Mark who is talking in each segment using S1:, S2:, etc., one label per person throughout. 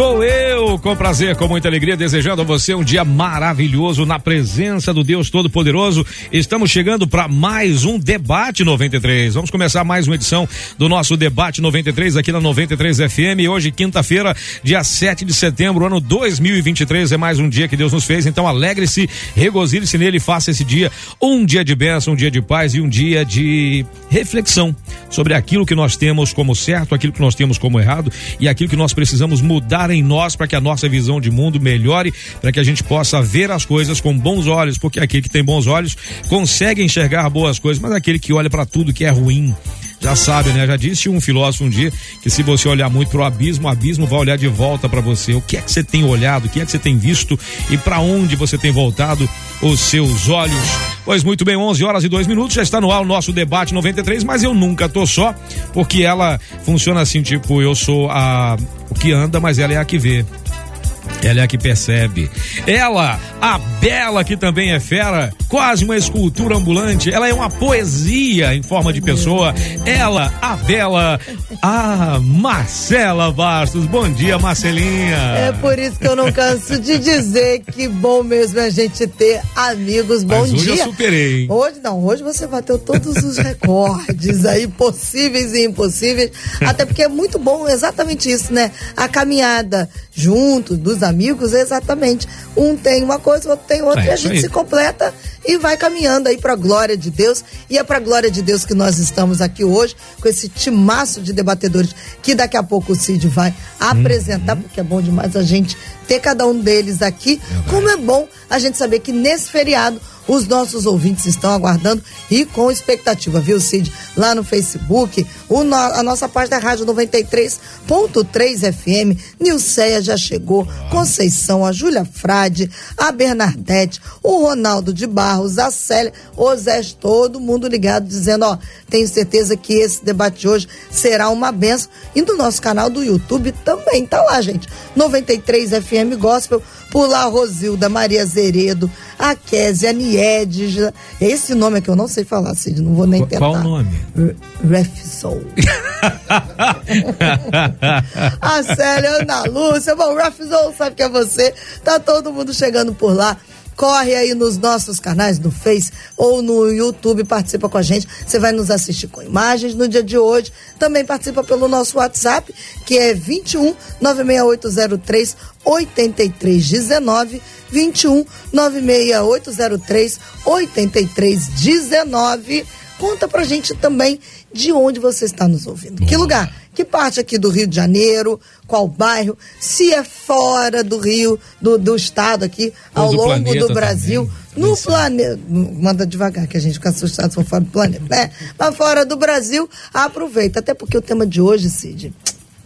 S1: Sou eu, com prazer, com muita alegria, desejando a você um dia maravilhoso na presença do Deus Todo-Poderoso. Estamos chegando para mais um Debate 93. Vamos começar mais uma edição do nosso Debate 93 aqui na 93 FM. Hoje, quinta-feira, dia 7 de setembro, ano 2023. É mais um dia que Deus nos fez. Então, alegre-se, regozile-se nele e faça esse dia um dia de bênção, um dia de paz e um dia de reflexão sobre aquilo que nós temos como certo, aquilo que nós temos como errado e aquilo que nós precisamos mudar em nós para que a nossa visão de mundo melhore, para que a gente possa ver as coisas com bons olhos, porque aquele que tem bons olhos consegue enxergar boas coisas, mas aquele que olha para tudo que é ruim, já sabe, né? Já disse um filósofo um dia que se você olhar muito pro abismo, o abismo vai olhar de volta para você. O que é que você tem olhado? O que é que você tem visto? E para onde você tem voltado os seus olhos? Pois muito bem, 11 horas e 2 minutos, já está no ar o nosso debate 93, mas eu nunca tô só, porque ela funciona assim, tipo, eu sou a o que anda, mas ela é a que vê. Ela é a que percebe. Ela, a Bela, que também é fera, quase uma escultura ambulante. Ela é uma poesia em forma de pessoa. Ela, a Bela, a Marcela Bastos. Bom dia, Marcelinha.
S2: É por isso que eu não canso de dizer que bom mesmo é a gente ter amigos. Bom
S1: Mas hoje
S2: dia.
S1: eu superei, hein?
S2: Hoje não, hoje você bateu todos os recordes aí, possíveis e impossíveis. Até porque é muito bom exatamente isso, né? A caminhada junto dos amigos, exatamente. Um tem uma coisa, o outro tem outra,
S1: É
S2: e a gente
S1: aí.
S2: se completa e vai caminhando aí pra glória de Deus. E é pra glória de Deus que nós estamos aqui hoje, com esse timaço de debatedores que daqui a pouco o Cid vai apresentar,
S1: Uhum.
S2: porque é bom demais a gente ter cada um deles aqui. Como é bom a gente saber que nesse feriado os nossos ouvintes estão aguardando e com expectativa, viu, Cid? Lá no Facebook, no- a nossa página é Rádio 93.3 FM. Nilceia já chegou, Conceição, a Júlia Frade, a Bernadette, o Ronaldo de Barros, a Célia, o Zé, todo mundo ligado, dizendo: ó, tenho certeza que esse debate de hoje será uma benção. E no nosso canal do YouTube também tá lá, gente. 93 FM Gospel, por lá a Rosilda, Maria Zeredo, a Kézia, a esse nome é que eu não sei falar, Cid, não vou nem tentar.
S1: qual o nome?
S2: Refsol. a Célia, Ana Lúcia, bom, Refsol sabe que é você, tá todo mundo chegando por lá. Corre aí nos nossos canais, no Face ou no YouTube, participa com a gente. Você vai nos assistir com imagens no dia de hoje. Também participa pelo nosso WhatsApp, que é 21 96803 8319 21 96803 8319. Conta pra gente também de onde você está nos ouvindo. Que lugar? Que parte aqui do Rio de Janeiro? Qual bairro? Se é fora do Rio, do, do estado aqui,
S1: Ou
S2: ao
S1: do
S2: longo
S1: planeta
S2: do Brasil.
S1: também.
S2: No
S1: Também sim.
S2: planeta. Manda devagar, que a gente fica assustado se for fora do planeta, né? Mas fora do Brasil, aproveita. Até porque o tema de hoje, Cid,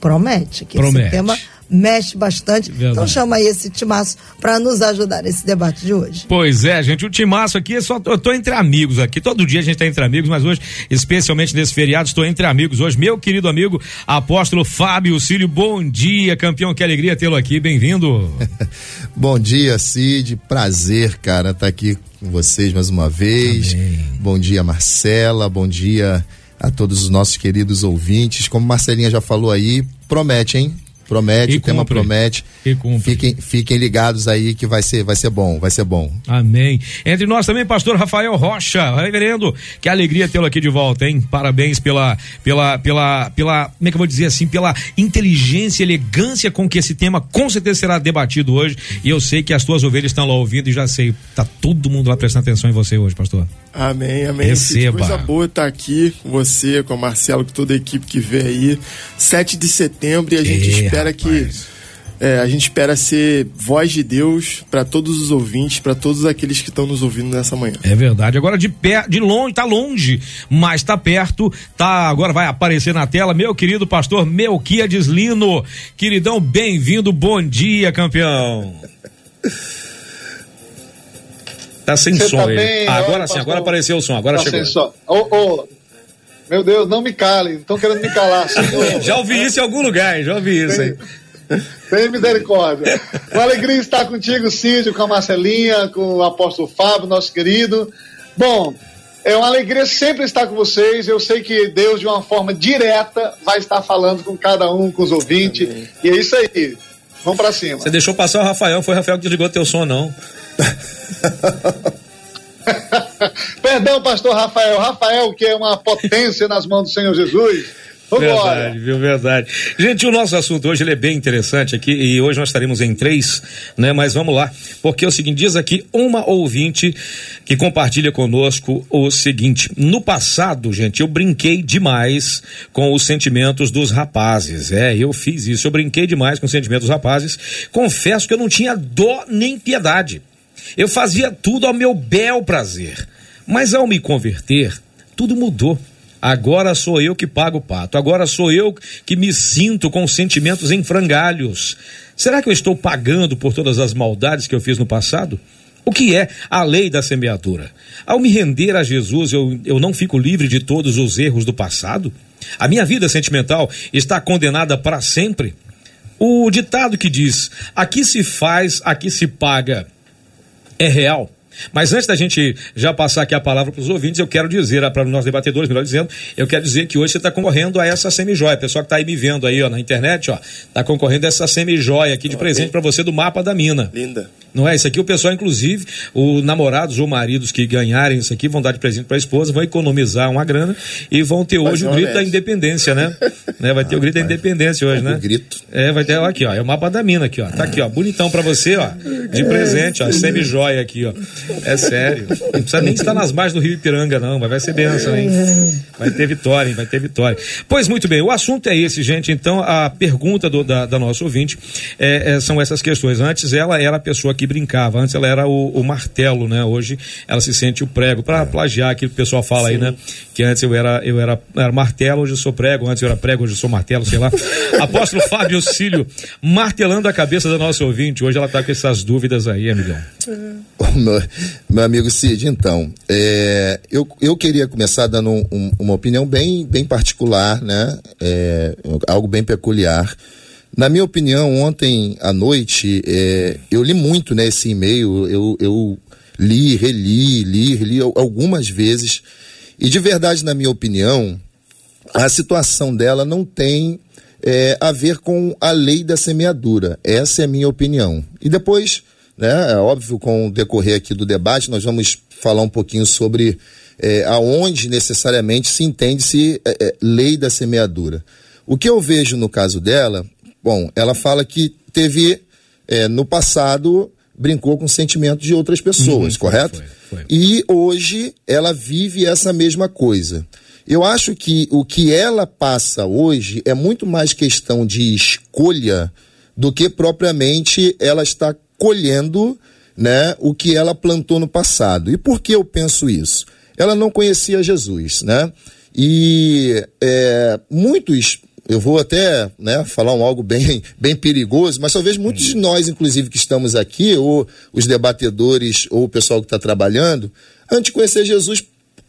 S2: promete. Que
S1: Promete.
S2: esse tema mexe bastante.
S1: Verdade.
S2: Então chama aí esse timaço para nos ajudar nesse debate de hoje.
S1: Pois é, gente, o timaço aqui é só. Eu tô entre amigos aqui. Todo dia a gente tá entre amigos, mas hoje, especialmente nesse feriado, estou entre amigos hoje. Meu querido amigo, apóstolo Fábio Cílio, bom dia, campeão. Que alegria tê-lo aqui. Bem-vindo.
S3: Bom dia, Cid. Prazer, cara, estar aqui com vocês mais uma vez.
S1: Amém.
S3: Bom dia, Marcela. Bom dia a todos os nossos queridos ouvintes. Como Marcelinha já falou aí, promete, hein? Promete,
S1: E
S3: o tema
S1: cumpre.
S3: promete.
S1: E cumpre.
S3: Fiquem, fiquem ligados aí que vai ser, vai ser bom, vai ser bom.
S1: Amém. Entre nós também, pastor Rafael Rocha, reverendo, que alegria tê-lo aqui de volta, hein? Parabéns pela, pela, pela, pela, como é que eu vou dizer assim, pela inteligência, elegância com que esse tema com certeza será debatido hoje. E eu sei que as tuas ovelhas estão lá ouvindo e já sei, tá todo mundo lá prestando atenção em você hoje, pastor.
S4: Amém, amém.
S1: Receba.
S4: Que coisa boa estar aqui com você, com o Marcelo, com toda a equipe que vê aí. 7 de setembro e a gente espera
S1: rapaz.
S4: que. é, a gente espera ser voz de Deus para todos os ouvintes, para todos aqueles que estão nos ouvindo nessa manhã.
S1: É verdade. Agora de pé, de longe, tá longe, mas tá perto, tá, agora vai aparecer na tela, meu querido pastor Melquiades Lino. Queridão, bem-vindo, bom dia, campeão. Tá sem Você som tá bem, agora sim, agora apareceu o som, agora tá chegou. Sem som.
S5: Ô, ô, meu Deus, não me calem, estão querendo me calar.
S1: já ouvi isso em algum lugar, já ouvi isso aí.
S5: Tem misericórdia. Uma alegria estar contigo, Cid, com a Marcelinha, com o apóstolo Fábio, nosso querido. Bom, é uma alegria sempre estar com vocês. Eu sei que Deus, de uma forma direta, vai estar falando com cada um, com os ouvintes. Amém. E é isso aí. Vamos para cima.
S1: Você deixou passar o Rafael, foi o Rafael que desligou teu som, não.
S5: Perdão, pastor Rafael. Rafael, que é uma potência nas mãos do Senhor Jesus.
S1: Verdade, viu? Verdade. Gente, o nosso assunto hoje é bem interessante aqui e hoje nós estaremos em três, né? Mas vamos lá, porque é o seguinte, diz aqui uma ouvinte que compartilha conosco o seguinte, no passado, gente, eu brinquei demais com os sentimentos dos rapazes, é, eu fiz isso, eu brinquei demais com os sentimentos dos rapazes, confesso que eu não tinha dó nem piedade, eu fazia tudo ao meu bel prazer, mas ao me converter, tudo mudou. Agora sou eu que pago o pato. Agora sou eu que me sinto com sentimentos em frangalhos. Será que eu estou pagando por todas as maldades que eu fiz no passado? O que é a lei da semeadura? Ao me render a Jesus, eu, eu não fico livre de todos os erros do passado? A minha vida sentimental está condenada para sempre? O ditado que diz: aqui se faz, aqui se paga, é real? Mas antes da gente já passar aqui a palavra para os ouvintes, eu quero dizer, para os nossos debatedores, melhor dizendo, eu quero dizer que hoje você está concorrendo a essa semijoia. Pessoal que está aí me vendo aí ó, na internet, ó, está concorrendo a essa semijoia aqui de presente para você do mapa da mina.
S4: Linda.
S1: Não é? Isso aqui o pessoal, inclusive, os namorados ou maridos que ganharem isso aqui vão dar de presente para a esposa, vão economizar uma grana e vão ter hoje o grito da independência, né? né? Vai ter ah, o grito da independência hoje, né?
S3: O grito.
S1: É, vai ter, ó, aqui, ó, é o mapa da mina aqui, ó. Tá aqui, ó, bonitão para você, ó, de presente, ó, semi-joia aqui, ó. É sério. Não precisa nem estar nas margens do Rio Ipiranga, não, mas vai ser benção, hein? Vai ter vitória, hein? Vai ter vitória. Pois muito bem, o assunto é esse, gente. Então, a pergunta do, da, da nossa ouvinte é, é, são essas questões. Antes, ela era a pessoa que brincava. Antes ela era o, o martelo, né? Hoje ela se sente o prego. Para é. plagiar aquilo que o pessoal fala Sim. aí, né? Que antes eu era, eu era, era martelo, hoje eu sou prego. Antes eu era prego, hoje eu sou martelo, sei lá. Apóstolo Fábio Cílio, martelando a cabeça da nossa ouvinte. Hoje ela está com essas dúvidas aí, amigão.
S3: Meu, meu amigo Cid, então, é, eu, eu queria começar dando um, uma opinião bem, bem particular, né? É, algo bem peculiar. Na minha opinião, ontem à noite, é, eu li muito né, esse e-mail, eu, eu li, reli, li, reli algumas vezes, e de verdade, na minha opinião, a situação dela não tem é, a ver com a lei da semeadura. Essa é a minha opinião. E depois, né, é óbvio, com o decorrer aqui do debate, nós vamos falar um pouquinho sobre é, aonde necessariamente se entende-se é, é lei da semeadura. O que eu vejo no caso dela Bom, ela fala que teve, é, no passado, brincou com sentimentos de outras pessoas, uhum, correto? Foi, foi. E hoje ela vive essa mesma coisa. Eu acho que o que ela passa hoje é muito mais questão de escolha do que propriamente ela está colhendo né, o que ela plantou no passado. E por que eu penso isso? Ela não conhecia Jesus, né? E é, muitos eu vou até né, falar um algo bem, bem perigoso, mas talvez muitos de nós, inclusive, que estamos aqui, ou os debatedores, ou o pessoal que está trabalhando, antes de conhecer Jesus,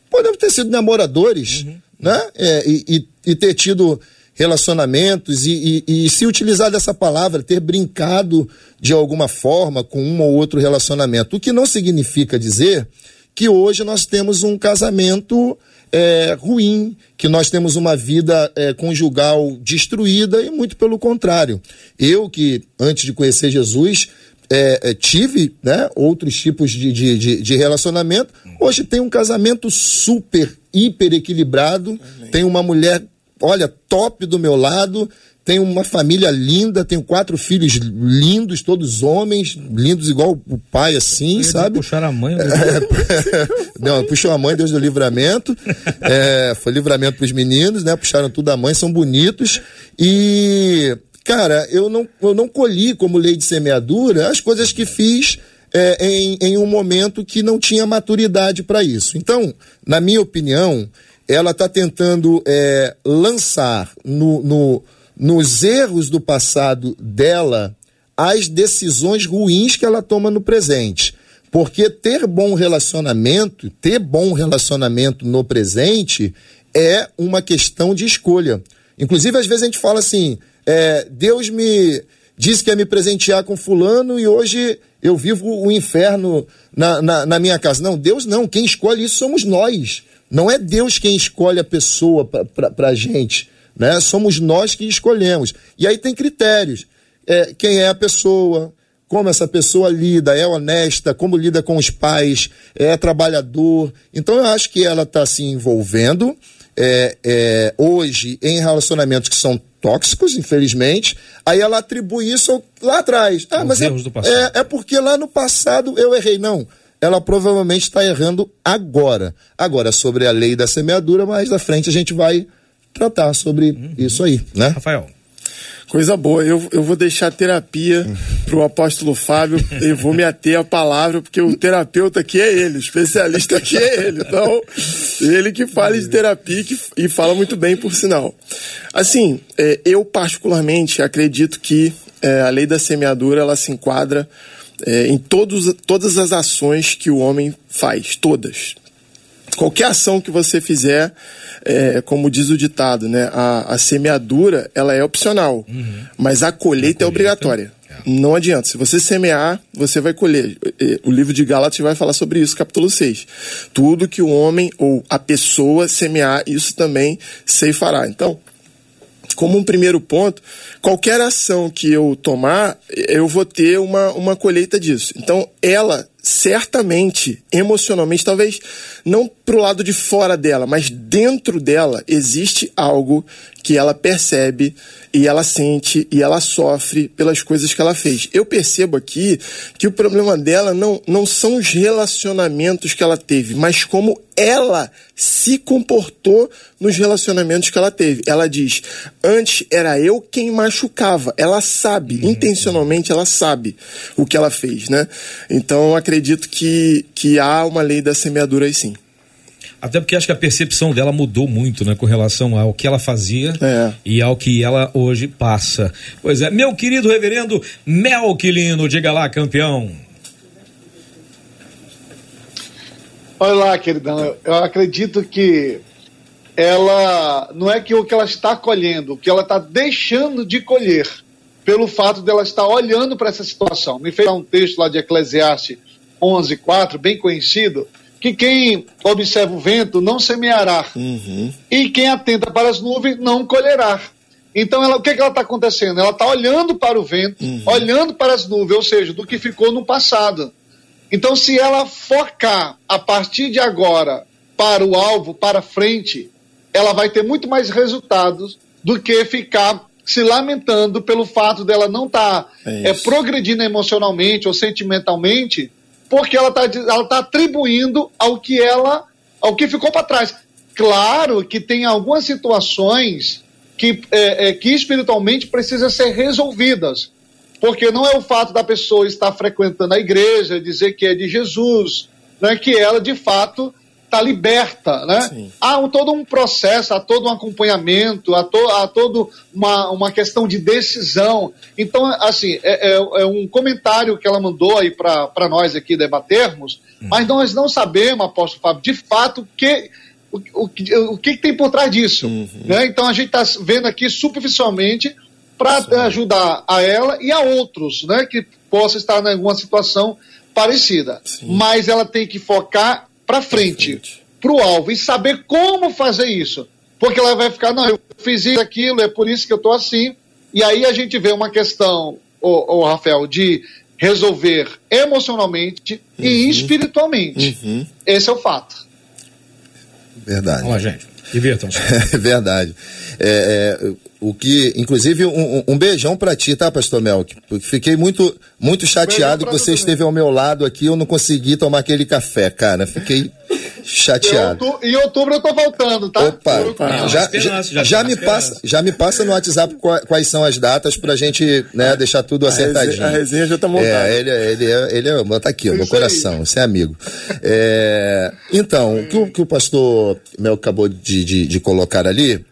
S3: podemos ter sido namoradores, uhum. né? É, e, e, ter tido relacionamentos e, e, e, se utilizar dessa palavra, ter brincado de alguma forma com um ou outro relacionamento. O que não significa dizer que hoje nós temos um casamento é, ruim, que nós temos uma vida é, conjugal destruída e muito pelo contrário. Eu que, antes de conhecer Jesus, é, é, tive né, outros tipos de, de, de, de, relacionamento. Hoje tem um casamento super, hiper equilibrado. Tenho uma mulher, olha, top do meu lado. Tenho uma família linda, tenho quatro filhos lindos, todos homens, lindos igual o pai, assim, sabe?
S1: Puxaram a mãe. Né?
S3: Não, puxou a mãe, Deus do livramento. É, foi livramento para os meninos, né? Puxaram tudo a mãe, são bonitos. E, cara, eu não, eu não colhi como lei de semeadura as coisas que fiz é, em, em um momento que não tinha maturidade para isso. Então, na minha opinião, ela está tentando é, lançar no, no nos erros do passado dela as decisões ruins que ela toma no presente. Porque ter bom relacionamento, ter bom relacionamento no presente é uma questão de escolha. Inclusive, às vezes a gente fala assim: é, Deus me disse que ia me presentear com fulano e hoje eu vivo o inferno na, na, na minha casa. Não, Deus não. Quem escolhe isso somos nós. Não é Deus quem escolhe a pessoa para a gente. Né? Somos nós que escolhemos. E aí tem critérios. É, quem é a pessoa, como essa pessoa lida, é honesta, como lida com os pais, é trabalhador. Então eu acho que ela está se envolvendo é, é, hoje em relacionamentos que são tóxicos, infelizmente, aí ela atribui isso lá atrás. Ah, Os mas é, é, é porque lá no passado eu errei. Não ela provavelmente está errando agora. Agora, sobre a lei da semeadura, mais à frente a gente vai tratar sobre uhum. isso aí, né?
S1: Rafael.
S4: Coisa boa, eu, eu vou deixar a terapia para o apóstolo Fábio e vou me ater à palavra, porque o terapeuta aqui é ele, o especialista aqui é ele. Então, ele que fala de terapia que, e fala muito bem, por sinal. Assim, é, eu particularmente acredito que é, a lei da semeadura ela se enquadra é, em todos, todas as ações que o homem faz, todas. Qualquer ação que você fizer, é, como diz o ditado, né? A, a semeadura ela é opcional, uhum. mas a colheita, a colheita é obrigatória. É. Não adianta. Se você semear, você vai colher. O livro de Gálatas vai falar sobre isso, capítulo 6. Tudo que o homem ou a pessoa semear, isso também ceifará. Então, como um primeiro ponto, qualquer ação que eu tomar, eu vou ter uma, uma colheita disso. Então, ela certamente, emocionalmente, talvez não pro lado de fora dela, mas dentro dela existe algo que ela percebe e ela sente e ela sofre pelas coisas que ela fez. Eu percebo aqui que o problema dela não, não são os relacionamentos que ela teve, mas como ela se comportou nos relacionamentos que ela teve. Ela diz: antes era eu quem machucava. Ela sabe, uhum. intencionalmente ela sabe o que ela fez, né? Então acredito que, que há uma lei da semeadura aí sim.
S1: Até porque acho que a percepção dela mudou muito, né, com relação ao que ela fazia é. e ao que ela hoje passa. Pois é, meu querido reverendo Melquilino, diga lá, campeão.
S5: Olha lá, queridão, eu acredito que ela não é que o que ela está colhendo, o que ela está deixando de colher, pelo fato dela estar olhando para essa situação. Me fez um texto lá de Eclesiastes 11:4, bem conhecido, que quem observa o vento não semeará, uhum. e quem atenta para as nuvens não colherá. Então, ela, o que, que ela está acontecendo? Ela está olhando para o vento, uhum. olhando para as nuvens, ou seja, do que ficou no passado. Então, se ela focar a partir de agora para o alvo, para frente, ela vai ter muito mais resultados do que ficar se lamentando pelo fato dela não estar tá, é, é progredindo emocionalmente ou sentimentalmente porque ela está ela tá atribuindo ao que ela, ao que ficou para trás. Claro que tem algumas situações que, é, é, que espiritualmente precisam ser resolvidas, porque não é o fato da pessoa estar frequentando a igreja, dizer que é de Jesus, né, que ela de fato está liberta, né? Sim. Há um, todo um processo, há todo um acompanhamento, há, to, há todo uma, uma questão de decisão. Então, assim, é, é, é um comentário que ela mandou aí para nós aqui debatermos, hum. mas nós não sabemos, apóstolo Fábio, de fato, o que, o, o, o que tem por trás disso. Uhum. Né? Então, a gente está vendo aqui superficialmente para ajudar a ela e a outros, né, que possam estar em alguma situação parecida. Sim. Mas ela tem que focar para frente, para o alvo e saber como fazer isso. Porque ela vai ficar, não, eu fiz isso, aquilo, é por isso que eu estou assim. E aí a gente vê uma questão, o, Rafael, de resolver emocionalmente uhum. e espiritualmente. Uhum. Esse é o fato.
S3: Verdade.
S1: Vamos lá, gente. Divirtam-se.
S3: É verdade. É, é, o que, inclusive, um, um beijão para ti, tá, Pastor Mel? Fiquei muito, muito chateado que você esteve ao meu lado aqui. Eu não consegui tomar aquele café, cara. Fiquei chateado.
S5: Em outubro eu tô voltando, tá?
S3: Opa, não, já, já, já, já me passa, já me passa no WhatsApp quais são as datas pra gente né, deixar tudo acertadinho.
S4: A resenha, a resenha já tá montada.
S3: É, ele, ele, é, ele é, tá aqui, ó, no coração, você é amigo. É, então, o que, o que o pastor Mel acabou de, de, de colocar ali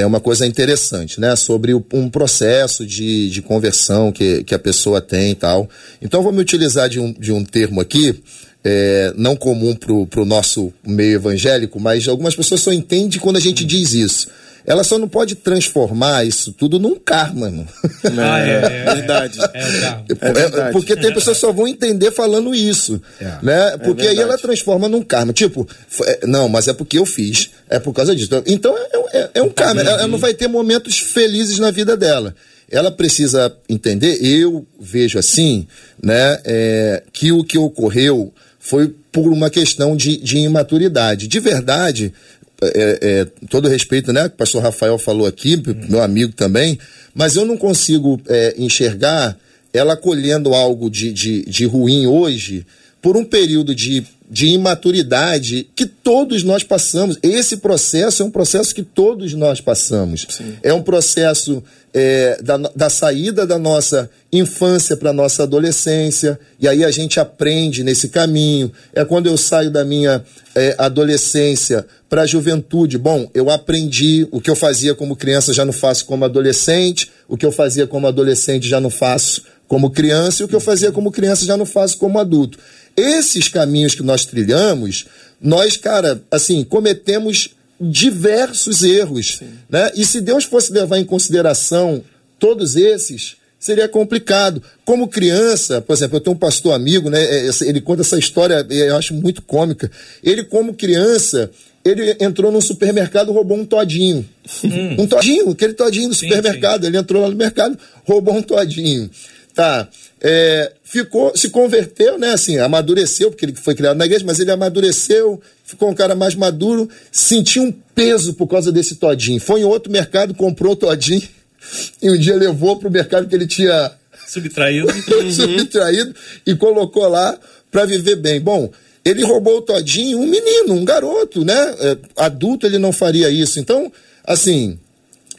S3: é uma coisa interessante, né? Sobre o, um processo de, de conversão que, que a pessoa tem e tal. Então, vou me utilizar de um, de um termo aqui é, não comum pro, pro nosso meio evangélico, mas algumas pessoas só entendem quando a gente diz isso. Ela só não pode transformar isso tudo num karma, mano.
S4: Ah, é, é, verdade.
S3: É, é porque tem pessoas que só vão entender falando isso, é. né? Porque aí ela transforma num karma. Tipo, é, não, mas é porque eu fiz, é por causa disso. Então é, é um karma. Ela, ela não vai ter momentos felizes na vida dela ela precisa entender, eu vejo assim, né, é, que o que ocorreu foi por uma questão de, de imaturidade. De verdade, é, é, todo respeito, né, que o pastor Rafael falou aqui, meu amigo também, mas eu não consigo é, enxergar ela colhendo algo de, de, de ruim hoje por um período de, de imaturidade que todos nós passamos. Esse processo é um processo que todos nós passamos. Sim. É um processo é, da, da saída da nossa infância para a nossa adolescência, e aí a gente aprende nesse caminho. É quando eu saio da minha é, adolescência para a juventude. Bom, eu aprendi o que eu fazia como criança, já não faço como adolescente, o que eu fazia como adolescente, já não faço como criança, e o que eu fazia como criança, já não faço como adulto. Esses caminhos que nós trilhamos, nós, cara, assim, cometemos diversos erros. Né? E se Deus fosse levar em consideração todos esses, seria complicado. Como criança, por exemplo, eu tenho um pastor amigo, né? É, ele conta essa história, eu acho muito cômica. Ele, como criança, ele entrou num supermercado roubou um todinho. Hum. Um todinho, aquele todinho do sim, supermercado. Sim. Ele entrou lá no mercado, roubou um todinho. Tá. É, ficou, se converteu, né? Assim, amadureceu, porque ele foi criado na igreja, mas ele amadureceu, ficou um cara mais maduro, sentiu um peso por causa desse todinho. Foi em outro mercado, comprou o todinho e um dia levou para o mercado que ele tinha
S1: subtraído,
S3: subtraído e colocou lá para viver bem. Bom, ele roubou o todinho, um menino, um garoto, né? É, adulto ele não faria isso. Então, assim,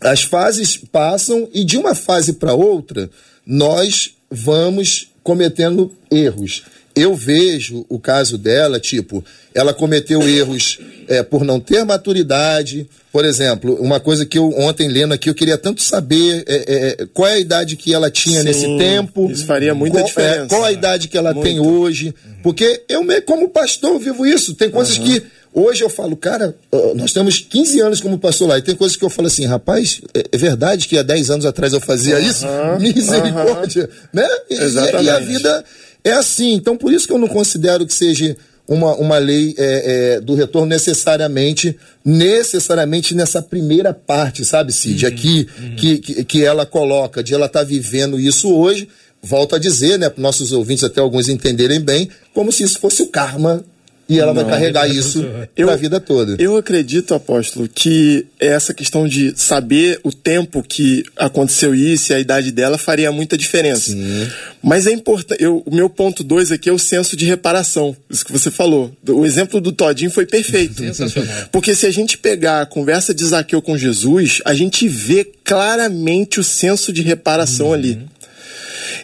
S3: as fases passam e de uma fase para outra nós vamos cometendo erros. Eu vejo o caso dela, tipo, ela cometeu erros é, por não ter maturidade. Por exemplo, uma coisa que eu ontem lendo aqui, eu queria tanto saber é, é, qual é a idade que ela tinha Sim, nesse tempo.
S4: Isso faria muita
S3: qual, é,
S4: diferença.
S3: qual a idade que ela tem hoje. Porque eu, como pastor, vivo isso. Tem coisas uhum. que Hoje eu falo, cara, nós temos 15 anos como pastor lá, e tem coisas que eu falo assim, rapaz, é, é verdade que há 10 anos atrás eu fazia uhum, isso? Misericórdia, uhum. né? E, Exatamente. e a vida é assim. Então, por isso que eu não considero que seja uma, uma lei é, é, do retorno necessariamente, necessariamente nessa primeira parte, sabe, Cid? Uhum, Aqui uhum. que, que, que, ela coloca, de ela estar tá vivendo isso hoje, volto a dizer, né, para nossos ouvintes, até alguns entenderem bem, como se isso fosse o karma e ela não, vai carregar isso para a vida toda.
S4: Eu acredito, apóstolo, que essa questão de saber o tempo que aconteceu isso e a idade dela faria muita diferença. Sim. Mas é importante. O meu ponto dois aqui é o senso de reparação. Isso que você falou. O exemplo do Todinho foi perfeito. Sensacional. Porque se a gente pegar a conversa de Zaqueu com Jesus, a gente vê claramente o senso de reparação uhum. ali.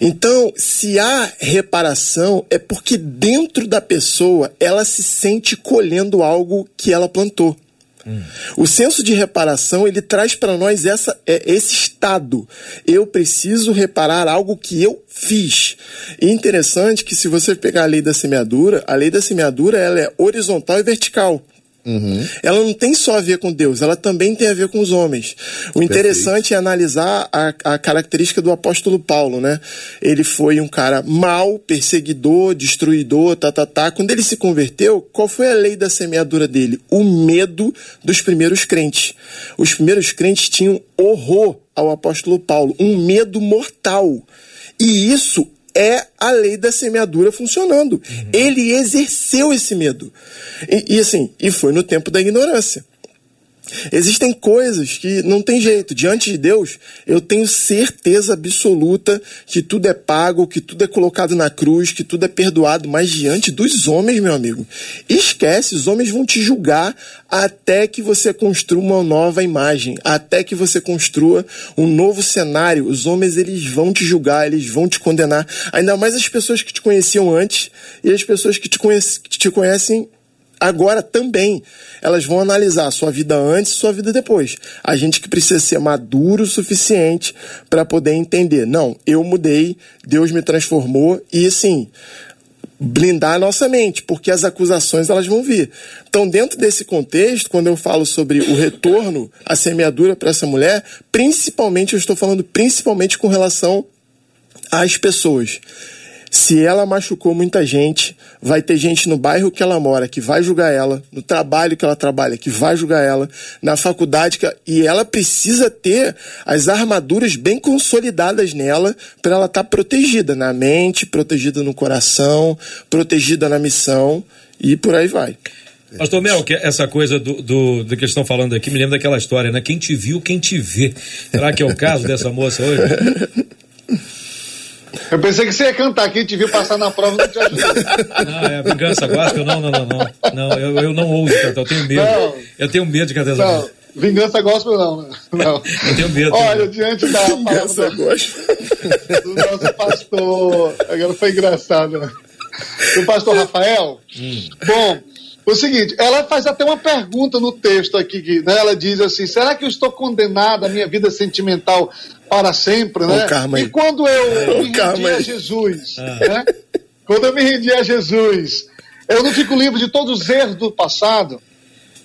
S4: Então, se há reparação, é porque dentro da pessoa ela se sente colhendo algo que ela plantou. Hum. O senso de reparação ele traz para nós essa, é, esse estado. Eu preciso reparar algo que eu fiz. E interessante que se você pegar a lei da semeadura, a lei da semeadura ela é horizontal e vertical. Uhum. Ela não tem só a ver com Deus, ela também tem a ver com os homens. O interessante Perfeito. é analisar a, a característica do apóstolo Paulo, né? Ele foi um cara mau, perseguidor, destruidor, tá, tá, tá. Quando ele se converteu, qual foi a lei da semeadura dele? O medo dos primeiros crentes. Os primeiros crentes tinham horror ao apóstolo Paulo, um medo mortal. E isso é a lei da semeadura funcionando. Uhum. Ele exerceu esse medo. E, e assim, e foi no tempo da ignorância. Existem coisas que não tem jeito. Diante de Deus, eu tenho certeza absoluta que tudo é pago, que tudo é colocado na cruz, que tudo é perdoado. Mas diante dos homens, meu amigo, esquece, os homens vão te julgar até que você construa uma nova imagem, até que você construa um novo cenário. Os homens, eles vão te julgar, eles vão te condenar. Ainda mais as pessoas que te conheciam antes e as pessoas que te, conhece, que te conhecem Agora também elas vão analisar sua vida antes e sua vida depois. A gente que precisa ser maduro o suficiente para poder entender, não, eu mudei, Deus me transformou e assim, blindar a nossa mente, porque as acusações elas vão vir. Então, dentro desse contexto, quando eu falo sobre o retorno à semeadura para essa mulher, principalmente eu estou falando principalmente com relação às pessoas. Se ela machucou muita gente, vai ter gente no bairro que ela mora que vai julgar ela, no trabalho que ela trabalha que vai julgar ela, na faculdade que e ela precisa ter as armaduras bem consolidadas nela para ela estar tá protegida na mente, protegida no coração, protegida na missão e por aí vai.
S1: Pastor Mel, que essa coisa do, do, do que eles estão falando aqui me lembra daquela história, né? Quem te viu, quem te vê. Será que é o caso dessa moça hoje?
S5: Eu pensei que você ia cantar aqui, te viu passar na prova não te ajudou.
S1: Não, é vingança gospel, não, não, não, não. Não, eu, eu não ouso cantar, eu tenho medo. Não, eu tenho medo de cantar essa
S5: não, música. Vingança gospel não, né? não.
S1: Eu tenho medo.
S5: Olha, diante da vingança do, do nosso pastor, agora foi engraçado, né? Do pastor Rafael. Hum. Bom, o seguinte, ela faz até uma pergunta no texto aqui, que, né, ela diz assim, será que eu estou condenada à minha vida sentimental para sempre, né? E quando eu me rendi a Jesus, ah. né? Quando eu me rendi a Jesus, eu não fico livre de todos os erros do passado.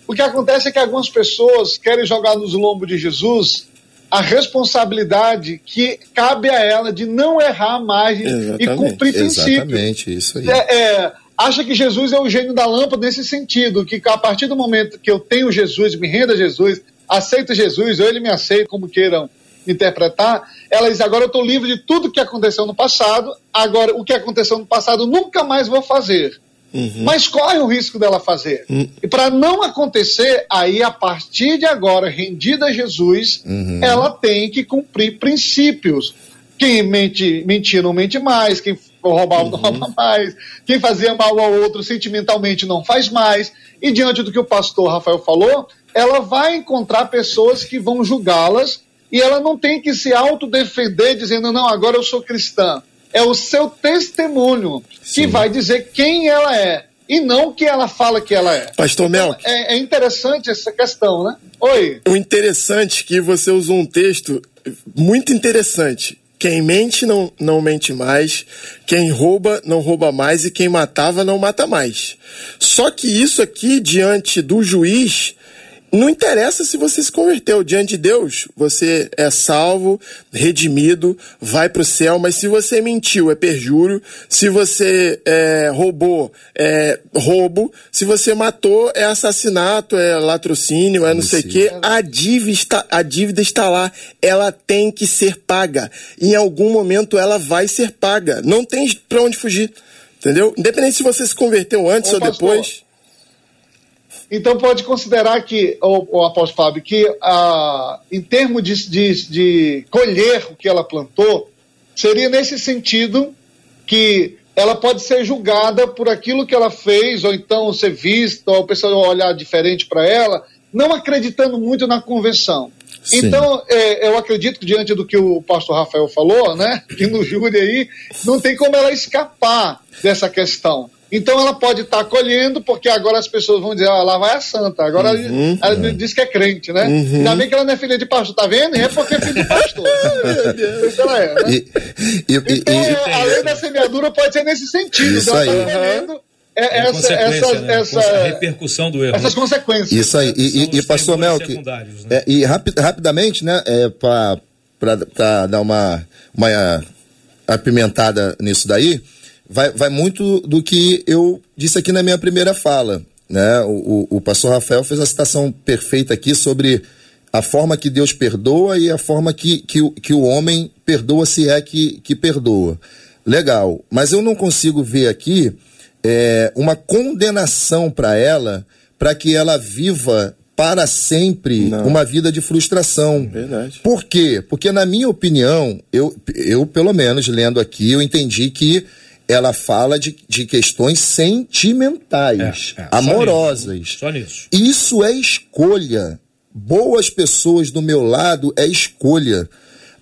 S5: O que acontece é que algumas pessoas querem jogar nos lombos de Jesus a responsabilidade que cabe a ela de não errar mais exatamente, e cumprir princípios.
S3: Exatamente, isso aí.
S5: É, é, acha que Jesus é o gênio da lâmpada nesse sentido, que a partir do momento que eu tenho Jesus, me renda a Jesus, aceito Jesus, ou ele me aceita, como queiram interpretar, ela diz: agora eu estou livre de tudo que aconteceu no passado, agora o que aconteceu no passado nunca mais vou fazer. Uhum. Mas corre o risco dela fazer. Uhum. E para não acontecer, aí a partir de agora, rendida a Jesus, uhum. ela tem que cumprir princípios. Quem mente, mentir não mente mais, quem roubar não rouba uhum. mais, quem fazia mal ao outro sentimentalmente não faz mais. E diante do que o pastor Rafael falou, ela vai encontrar pessoas que vão julgá-las e ela não tem que se autodefender dizendo, não, agora eu sou cristã. É o seu testemunho Sim. que vai dizer quem ela é e não o que ela fala que ela é.
S4: Pastor Mel.
S5: Então, é, é, interessante essa questão, né? Oi.
S4: O interessante é que você usou um texto muito interessante. Quem mente não, não mente mais, quem rouba não rouba mais e quem matava não mata mais. Só que isso aqui, diante do juiz, não interessa se você se converteu. Diante de Deus, você é salvo, redimido, vai para o céu, mas se você mentiu, é perjúrio, se você é, roubou, é roubo, se você matou, é assassinato, é latrocínio, é não sei o quê, a dívida, está, a dívida está lá, ela tem que ser paga, em algum momento ela vai ser paga, não tem para onde fugir, entendeu? Independente se você se converteu antes Ô, ou pastor. depois.
S5: Então pode considerar que, o, o apóstolo Fábio, que ah, em termos de, de, de colher o que ela plantou, seria nesse sentido que ela pode ser julgada por aquilo que ela fez, ou então ser vista, ou o pessoal olhar diferente para ela, não acreditando muito na convenção. Sim. Então, é, eu acredito que diante do que o pastor Rafael falou, né, que no júri aí, não tem como ela escapar dessa questão. Então ela pode estar tá colhendo, porque agora as pessoas vão dizer, ah, lá vai a santa. Agora uhum, ela uhum. diz que é crente, né? Uhum. Ainda bem que ela não é filha de pastor, tá vendo? E é porque é filha de pastor. Isso ela é, né? E, e, então, e, a lei da semeadura pode ser nesse sentido.
S1: Isso
S5: ela
S1: aí. Tá é, é essa, essa, né? essa, repercussão do erro.
S5: Essas consequências.
S3: Isso aí. E, e pastor Mel, que, né? é, e rapi, rapidamente, né, é, para dar uma, uma apimentada nisso daí, vai, vai muito do que eu disse aqui na minha primeira fala. Né? O, o, o pastor Rafael fez a citação perfeita aqui sobre a forma que Deus perdoa e a forma que, que, que o homem perdoa se é que, que perdoa. Legal, mas eu não consigo ver aqui é, uma condenação para ela para que ela viva para sempre não. uma vida de frustração.
S4: Verdade.
S3: Por quê? Porque, na minha opinião, eu, eu, pelo menos, lendo aqui, eu entendi que ela fala de, de questões sentimentais, é, é, amorosas.
S1: Só nisso. só nisso.
S3: Isso é escolha. Boas pessoas do meu lado é escolha.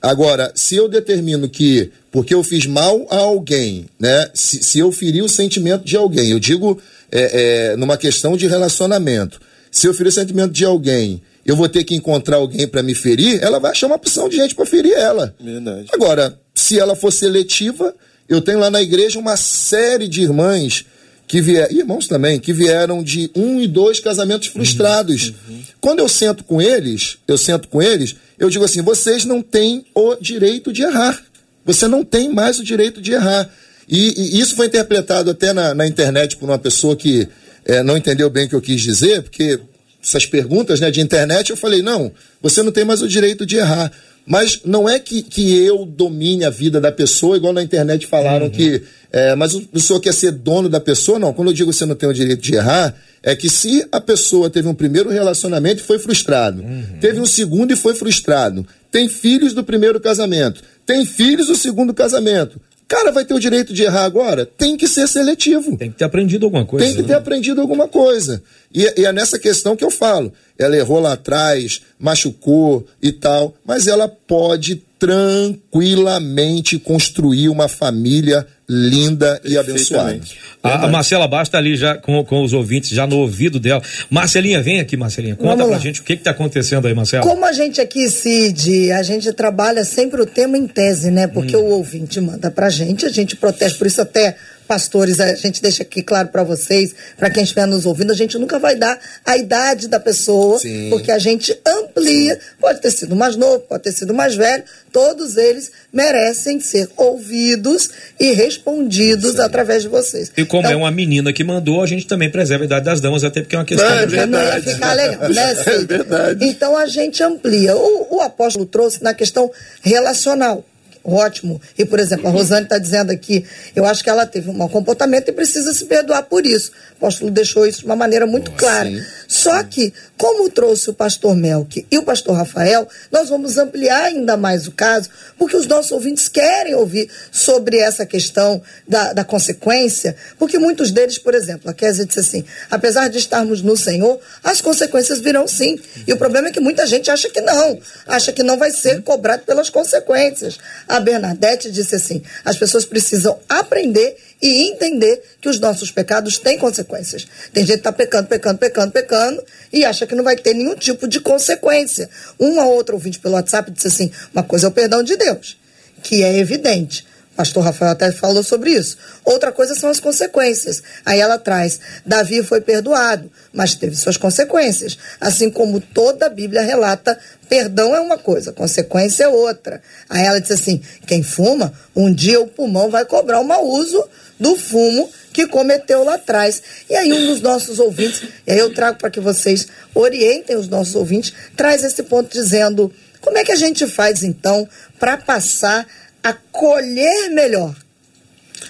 S3: Agora, se eu determino que, porque eu fiz mal a alguém, né? Se, se eu feri o sentimento de alguém, eu digo é, é, numa questão de relacionamento. Se eu ferir o sentimento de alguém, eu vou ter que encontrar alguém para me ferir, ela vai achar uma opção de gente para ferir ela.
S4: Verdade.
S3: Agora, se ela for seletiva, Eu tenho lá na igreja uma série de irmãs que vieram, irmãos também, que vieram de um e dois casamentos frustrados. Uhum, uhum. Quando eu sento com eles, eu sento com eles, eu digo assim: vocês não têm o direito de errar. Você não tem mais o direito de errar. E, e isso foi interpretado até na, na, internet por uma pessoa que é, não entendeu bem o que eu quis dizer, porque essas perguntas né, de internet eu falei: não, você não tem mais o direito de errar. Mas não é que, que eu domine a vida da pessoa, igual na internet falaram uhum. que. É, mas o, o senhor quer ser dono da pessoa? Não. Quando eu digo que você não tem o direito de errar, é que se a pessoa teve um primeiro relacionamento e foi frustrado, uhum. teve um segundo e foi frustrado, tem filhos do primeiro casamento, tem filhos do segundo casamento, Cara, vai ter o direito de errar agora? Tem que ser seletivo.
S1: Tem que ter aprendido alguma coisa.
S3: Tem que ter né? aprendido alguma coisa. E, e, é nessa questão que eu falo. Ela errou lá atrás, machucou e tal, mas ela pode tranquilamente construir uma família linda e abençoada.
S1: A, a, Marcela Basta ali já com, com os ouvintes, já no ouvido dela. Marcelinha, vem aqui, Marcelinha. Conta Vamos pra lá. gente o que está acontecendo aí, Marcela.
S2: Como a gente aqui, Cid, a gente trabalha sempre o tema em tese, né? Porque hum. o ouvinte manda pra gente, a gente protege, por isso até pastores, a gente deixa aqui claro para vocês, para quem estiver nos ouvindo, a gente nunca vai dar a idade da pessoa, Sim. porque a gente amplia. Sim. Pode ter sido mais novo, pode ter sido mais velho, todos eles merecem ser ouvidos e respondidos através de vocês.
S1: E como então, é uma menina que mandou, a gente também preserva a idade das damas, até porque é uma questão
S2: é, de verdade. Não ia ficar legal, né? É verdade. Então a gente amplia. O, o apóstolo trouxe na questão relacional ótimo. E, por exemplo, a Rosane está dizendo aqui, eu acho que ela teve um mau comportamento e precisa se perdoar por isso. O apóstolo deixou isso de uma maneira muito clara. Sim. Só que, como trouxe o pastor Melk e o pastor Rafael, nós vamos ampliar ainda mais o caso, porque os nossos ouvintes querem ouvir sobre essa questão da, da consequência, porque muitos deles, por exemplo, a Kézia disse assim, apesar de estarmos no Senhor, as consequências virão sim. E o problema é que muita gente acha que não, acha que não vai ser cobrado pelas consequências. A Bernadette disse assim, as pessoas precisam aprender e entender que os nossos pecados têm consequências. Tem gente que está pecando, pecando, pecando, pecando e acha que não vai ter nenhum tipo de consequência. Uma ou outra ouvinte pelo WhatsApp disse assim: uma coisa é o perdão de Deus, que é evidente. Pastor Rafael até falou sobre isso. Outra coisa são as consequências. Aí ela traz: Davi foi perdoado, mas teve suas consequências. Assim como toda a Bíblia relata, perdão é uma coisa, consequência é outra. Aí ela diz assim: quem fuma, um dia o pulmão vai cobrar o mau uso do fumo que cometeu lá atrás. E aí um dos nossos ouvintes, e aí eu trago para que vocês orientem os nossos ouvintes, traz esse ponto dizendo: como é que a gente faz então para passar a colher melhor.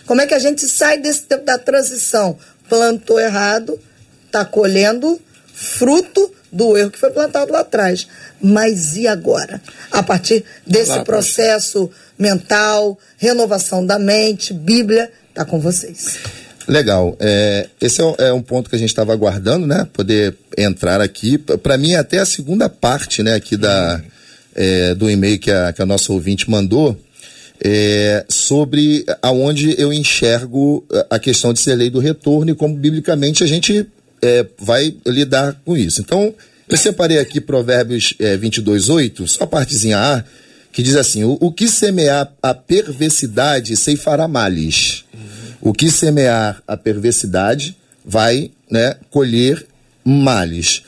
S2: Como é que a gente sai desse tempo da transição? Plantou errado, está colhendo fruto do erro que foi plantado lá atrás. Mas e agora? A partir desse lá, processo mental, renovação da mente, Bíblia, está com vocês.
S3: Legal. É, esse é um, é ponto que a gente estava aguardando, né? Poder entrar aqui. Para mim, até a segunda parte, né, aqui da, é, do e-mail que a, que a nossa ouvinte mandou é, sobre aonde eu enxergo a questão de ser lei do retorno e como biblicamente a gente é, vai lidar com isso. Então, eu separei aqui Provérbios é, 22, 8, só a partezinha A, que diz assim: o, o que semear a perversidade ceifará males. O que semear a perversidade vai né, colher males.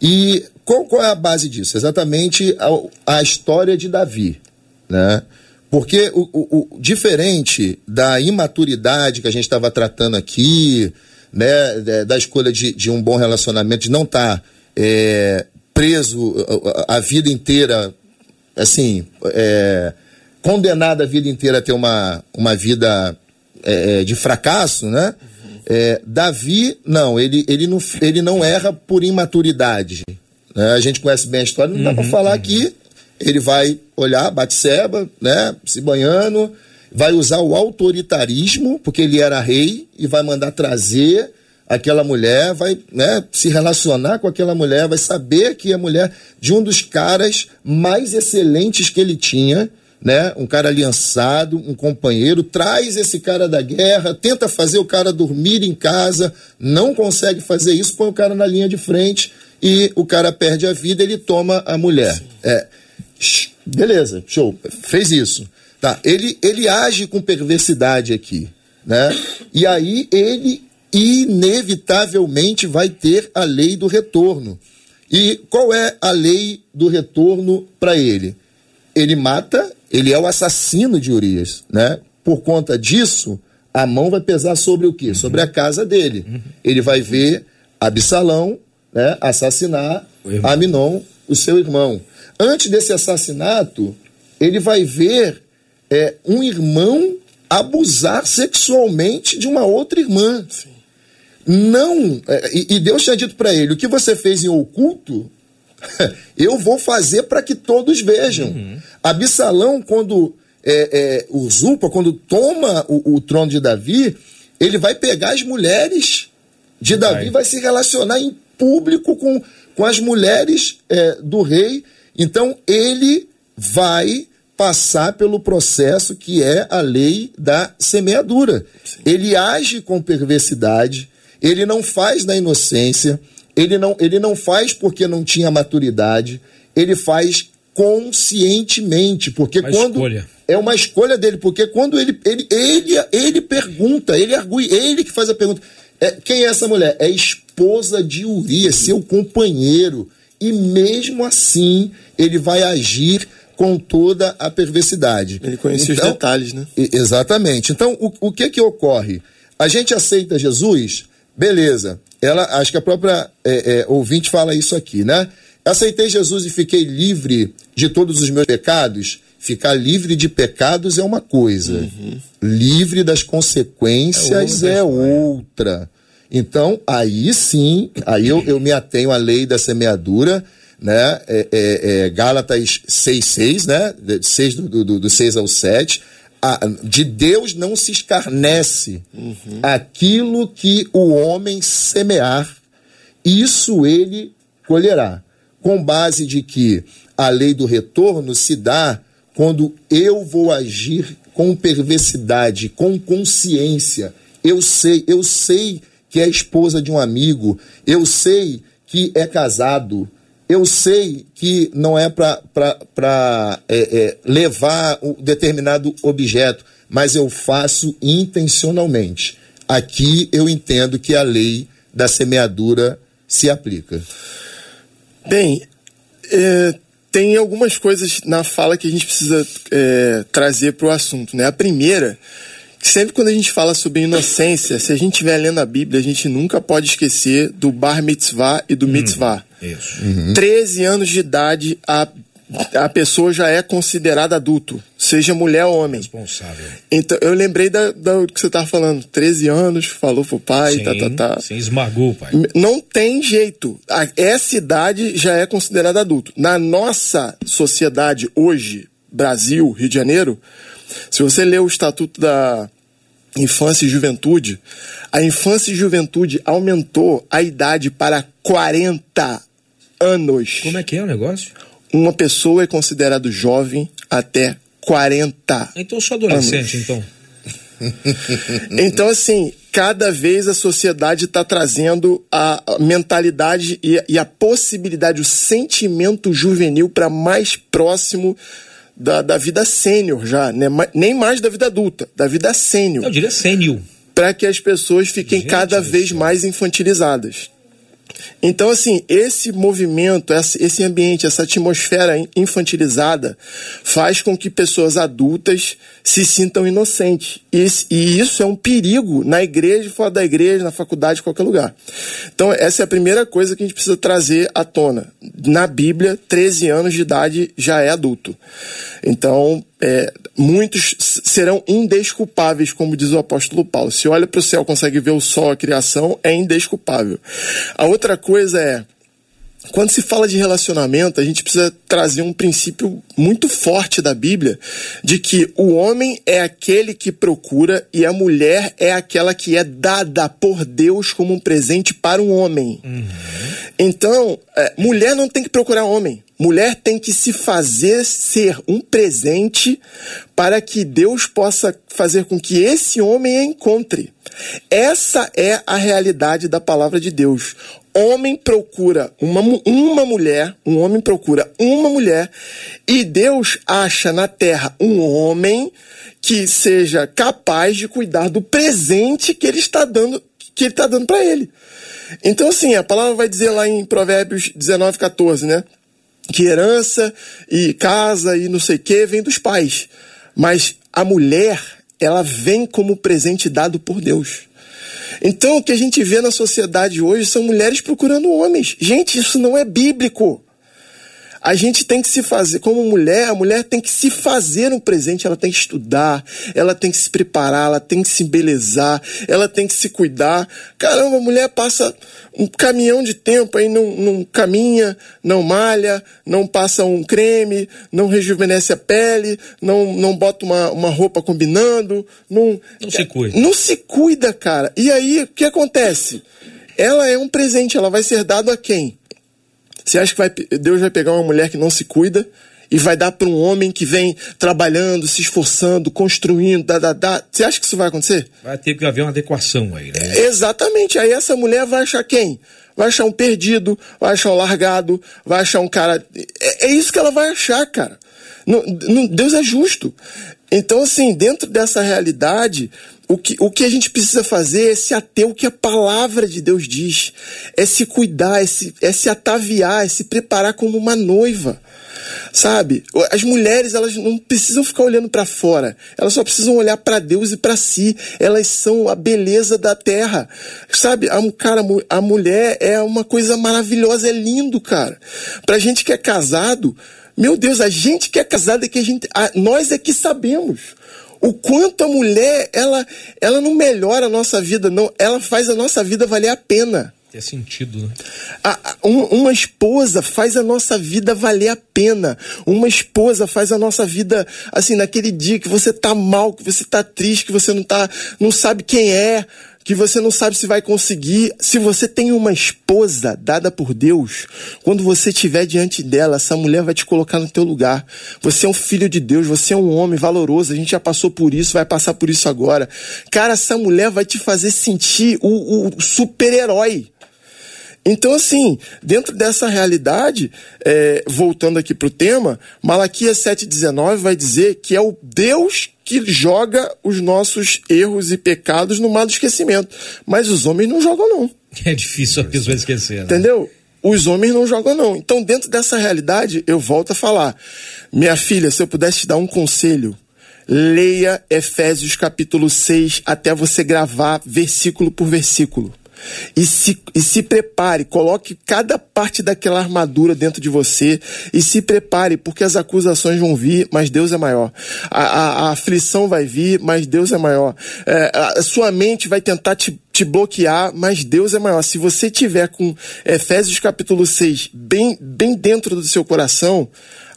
S3: E qual, qual, é a base disso? Exatamente a, a história de Davi. Né? Porque o, o, o diferente da imaturidade que a gente estava tratando aqui, né, da escolha de, de, um bom relacionamento, de não estar tá, é, preso a, a, vida inteira, assim, é, condenado a vida inteira a ter uma, uma vida é, é de fracasso, né? É, Davi, não, ele, ele não, ele não erra por imaturidade. Né? A gente conhece bem a história, não uhum, dá para falar uhum. aqui ele vai olhar Batseba, né, se banhando, vai usar o autoritarismo, porque ele era rei, e vai mandar trazer aquela mulher, vai né, se relacionar com aquela mulher, vai saber que é mulher de um dos caras mais excelentes que ele tinha, né? Um cara aliançado, um companheiro, traz esse cara da guerra, tenta fazer o cara dormir em casa, não consegue fazer isso, põe o cara na linha de frente e o cara perde a vida, ele toma a mulher. É, Beleza, show. Fez isso. Tá, ele, ele age com perversidade aqui, né? E aí ele inevitavelmente vai ter a lei do retorno. E qual é a lei do retorno para ele? Ele mata, ele é o assassino de Urias, né? Por conta disso, a mão vai pesar sobre o quê? Uhum. Sobre a casa dele. Uhum. Ele vai ver Absalão né, assassinar Aminon, o seu irmão. Antes desse assassinato, ele vai ver é, um irmão abusar sexualmente de uma outra irmã. Sim. Não, é, e, e Deus tinha dito para ele: o que você fez em oculto, eu vou fazer para que todos vejam. Uhum. Absalão, quando é, é, usurpa, quando toma o, o, trono de Davi, ele vai pegar as mulheres de Davi, vai, vai se relacionar em público com, com as mulheres é, do rei. Então ele vai passar pelo processo que é a lei da semeadura. Sim. Ele age com perversidade, ele não faz na inocência, ele não, ele não faz porque não tinha maturidade, ele faz conscientemente, porque uma quando escolha. é uma escolha dele, porque quando ele ele ele, ele pergunta, ele argui, ele que faz a pergunta. É, quem é essa mulher? É esposa de Urias, seu companheiro, e mesmo assim ele vai agir com toda a perversidade.
S4: Ele conhecia então, os detalhes, né?
S3: Exatamente. Então, o, o que que ocorre? A gente aceita Jesus, beleza. Ela, acho que a própria é, é, ouvinte fala isso aqui, né? Aceitei Jesus e fiquei livre de todos os meus pecados. Ficar livre de pecados é uma coisa, uhum. livre das consequências é, é outra. Então, aí sim, aí eu, eu me atenho à lei da semeadura né? É, é, é, Gálatas 6,6, né? 6 do, do, do 6 ao 7. A, de Deus não se escarnece. Uhum. Aquilo que o homem semear, isso ele colherá. Com base de que a lei do retorno se dá quando eu vou agir com perversidade, com consciência. Eu sei, eu sei que é esposa de um amigo, eu sei que é casado, eu sei que não é para é, é, levar um determinado objeto, mas eu faço intencionalmente. Aqui eu entendo que a lei da semeadura se aplica.
S4: Bem, é, tem algumas coisas na fala que a gente precisa é, trazer para o assunto. Né? A primeira sempre quando a gente fala sobre inocência, se a gente estiver lendo a Bíblia, a gente nunca pode esquecer do bar mitzvah e do hum, mitzvah. Isso. Uhum. 13 anos de idade, a, a pessoa já é considerada adulto, seja mulher ou homem. Responsável. Então, eu lembrei da, da que você estava falando. 13 anos, falou pro pai, sim, tá, tá, tá.
S1: Sim, esmagou o pai.
S4: Não tem jeito. Essa idade já é considerada adulto. Na nossa sociedade hoje, Brasil, Rio de Janeiro, se você ler o Estatuto da Infância e Juventude, a infância e juventude aumentou a idade para 40 anos.
S1: Como é que é o negócio?
S4: Uma pessoa é considerado jovem até 40.
S1: Então eu sou adolescente, anos. então.
S4: então, assim, cada vez a sociedade está trazendo a mentalidade e, e, a possibilidade, o sentimento juvenil para mais próximo da, da vida sênior já, né? nem mais da vida adulta, da vida sênior.
S1: Eu diria sênior.
S4: Para que as pessoas fiquem Gente cada vez mais infantilizadas. Então, assim, esse movimento, esse ambiente, essa atmosfera infantilizada faz com que pessoas adultas se sintam inocentes. E, isso é um perigo na igreja, fora da igreja, na faculdade, em qualquer lugar. Então, essa é a primeira coisa que a gente precisa trazer à tona. Na Bíblia, 13 anos de idade já é adulto. Então, é, muitos serão indesculpáveis, como diz o apóstolo Paulo. Se olha para o céu, consegue ver o sol, a criação, é indesculpável. A outra coisa é quando se fala de relacionamento, a gente precisa trazer um princípio muito forte da Bíblia de que o homem é aquele que procura e a mulher é aquela que é dada por Deus como um presente para um homem. Uhum. Então, é, mulher não tem que procurar homem. Mulher tem que se fazer ser um presente para que Deus possa fazer com que esse homem a encontre. Essa é a realidade da palavra de Deus. Homem procura uma, uma mulher, um homem procura uma mulher, e Deus acha na terra um homem que seja capaz de cuidar do presente que ele está dando, que ele está dando para ele. Então, assim, a palavra vai dizer lá em Provérbios 19, 14, né? Que herança e casa e não sei o que vem dos pais. Mas a mulher, ela vem como presente dado por Deus. Então, o que a gente vê na sociedade hoje são mulheres procurando homens. Gente, isso não é bíblico. A gente tem que se fazer, como mulher, a mulher tem que se fazer um presente, ela tem que estudar, ela tem que se preparar, ela tem que se embelezar, ela tem que se cuidar. Caramba, a mulher passa um caminhão de tempo aí, não, não caminha, não malha, não passa um creme, não rejuvenesce a pele, não, não bota uma, uma roupa combinando, não,
S1: não se cuida.
S4: Não se cuida, cara. E aí, o que acontece? Ela é um presente, ela vai ser dado a quem? Você acha que vai, Deus vai pegar uma mulher que não se cuida e vai dar para um homem que vem trabalhando, se esforçando, construindo, dá, dá, dá. Você acha que isso vai acontecer?
S1: Vai ter que haver uma adequação aí, né?
S4: Exatamente. Aí essa mulher vai achar quem? Vai achar um perdido, vai achar um largado, vai achar um cara. É, é isso que ela vai achar, cara. Não, não, Deus é justo. Então, assim, dentro dessa realidade, o que, o que a gente precisa fazer é se ater o que a palavra de Deus diz. É se cuidar, é se, é se ataviar, é se preparar como uma noiva. Sabe? As mulheres, elas não precisam ficar olhando para fora. Elas só precisam olhar para Deus e para si. Elas são a beleza da terra. Sabe? A, cara, a mulher é uma coisa maravilhosa, é lindo, cara. Pra gente que é casado, meu Deus, a gente que é casado é que a gente, a, nós é que sabemos o quanto a mulher, ela, ela não melhora a nossa vida, não, ela faz a nossa vida valer a pena.
S1: É sentido, né?
S4: A, um, uma esposa faz a nossa vida valer a pena. Uma esposa faz a nossa vida, assim, naquele dia que você tá mal, que você tá triste, que você não tá, não sabe quem é, que você não sabe se vai conseguir. Se você tem uma esposa dada por Deus, quando você estiver diante dela, essa mulher vai te colocar no teu lugar. Você é um filho de Deus, você é um homem valoroso. A gente já passou por isso, vai passar por isso agora. Cara, essa mulher vai te fazer sentir o, o super-herói. Então, assim, dentro dessa realidade, é, voltando aqui para o tema, Malaquias 7,19 vai dizer que é o Deus que joga os nossos erros e pecados no mar do esquecimento. Mas os homens não jogam, não.
S1: É difícil a pessoa esquecer. Né?
S4: Entendeu? Os homens não jogam, não. Então, dentro dessa realidade, eu volto a falar. Minha filha, se eu pudesse te dar um conselho, leia Efésios capítulo 6 até você gravar versículo por versículo e se, e se prepare, coloque cada parte daquela armadura dentro de você e se prepare, porque as acusações vão vir, mas Deus é maior. A, a, a aflição vai vir, mas Deus é maior. É, a sua mente vai tentar te, te bloquear, mas Deus é maior. Se você tiver com Efésios capítulo 6 bem, bem dentro do seu coração,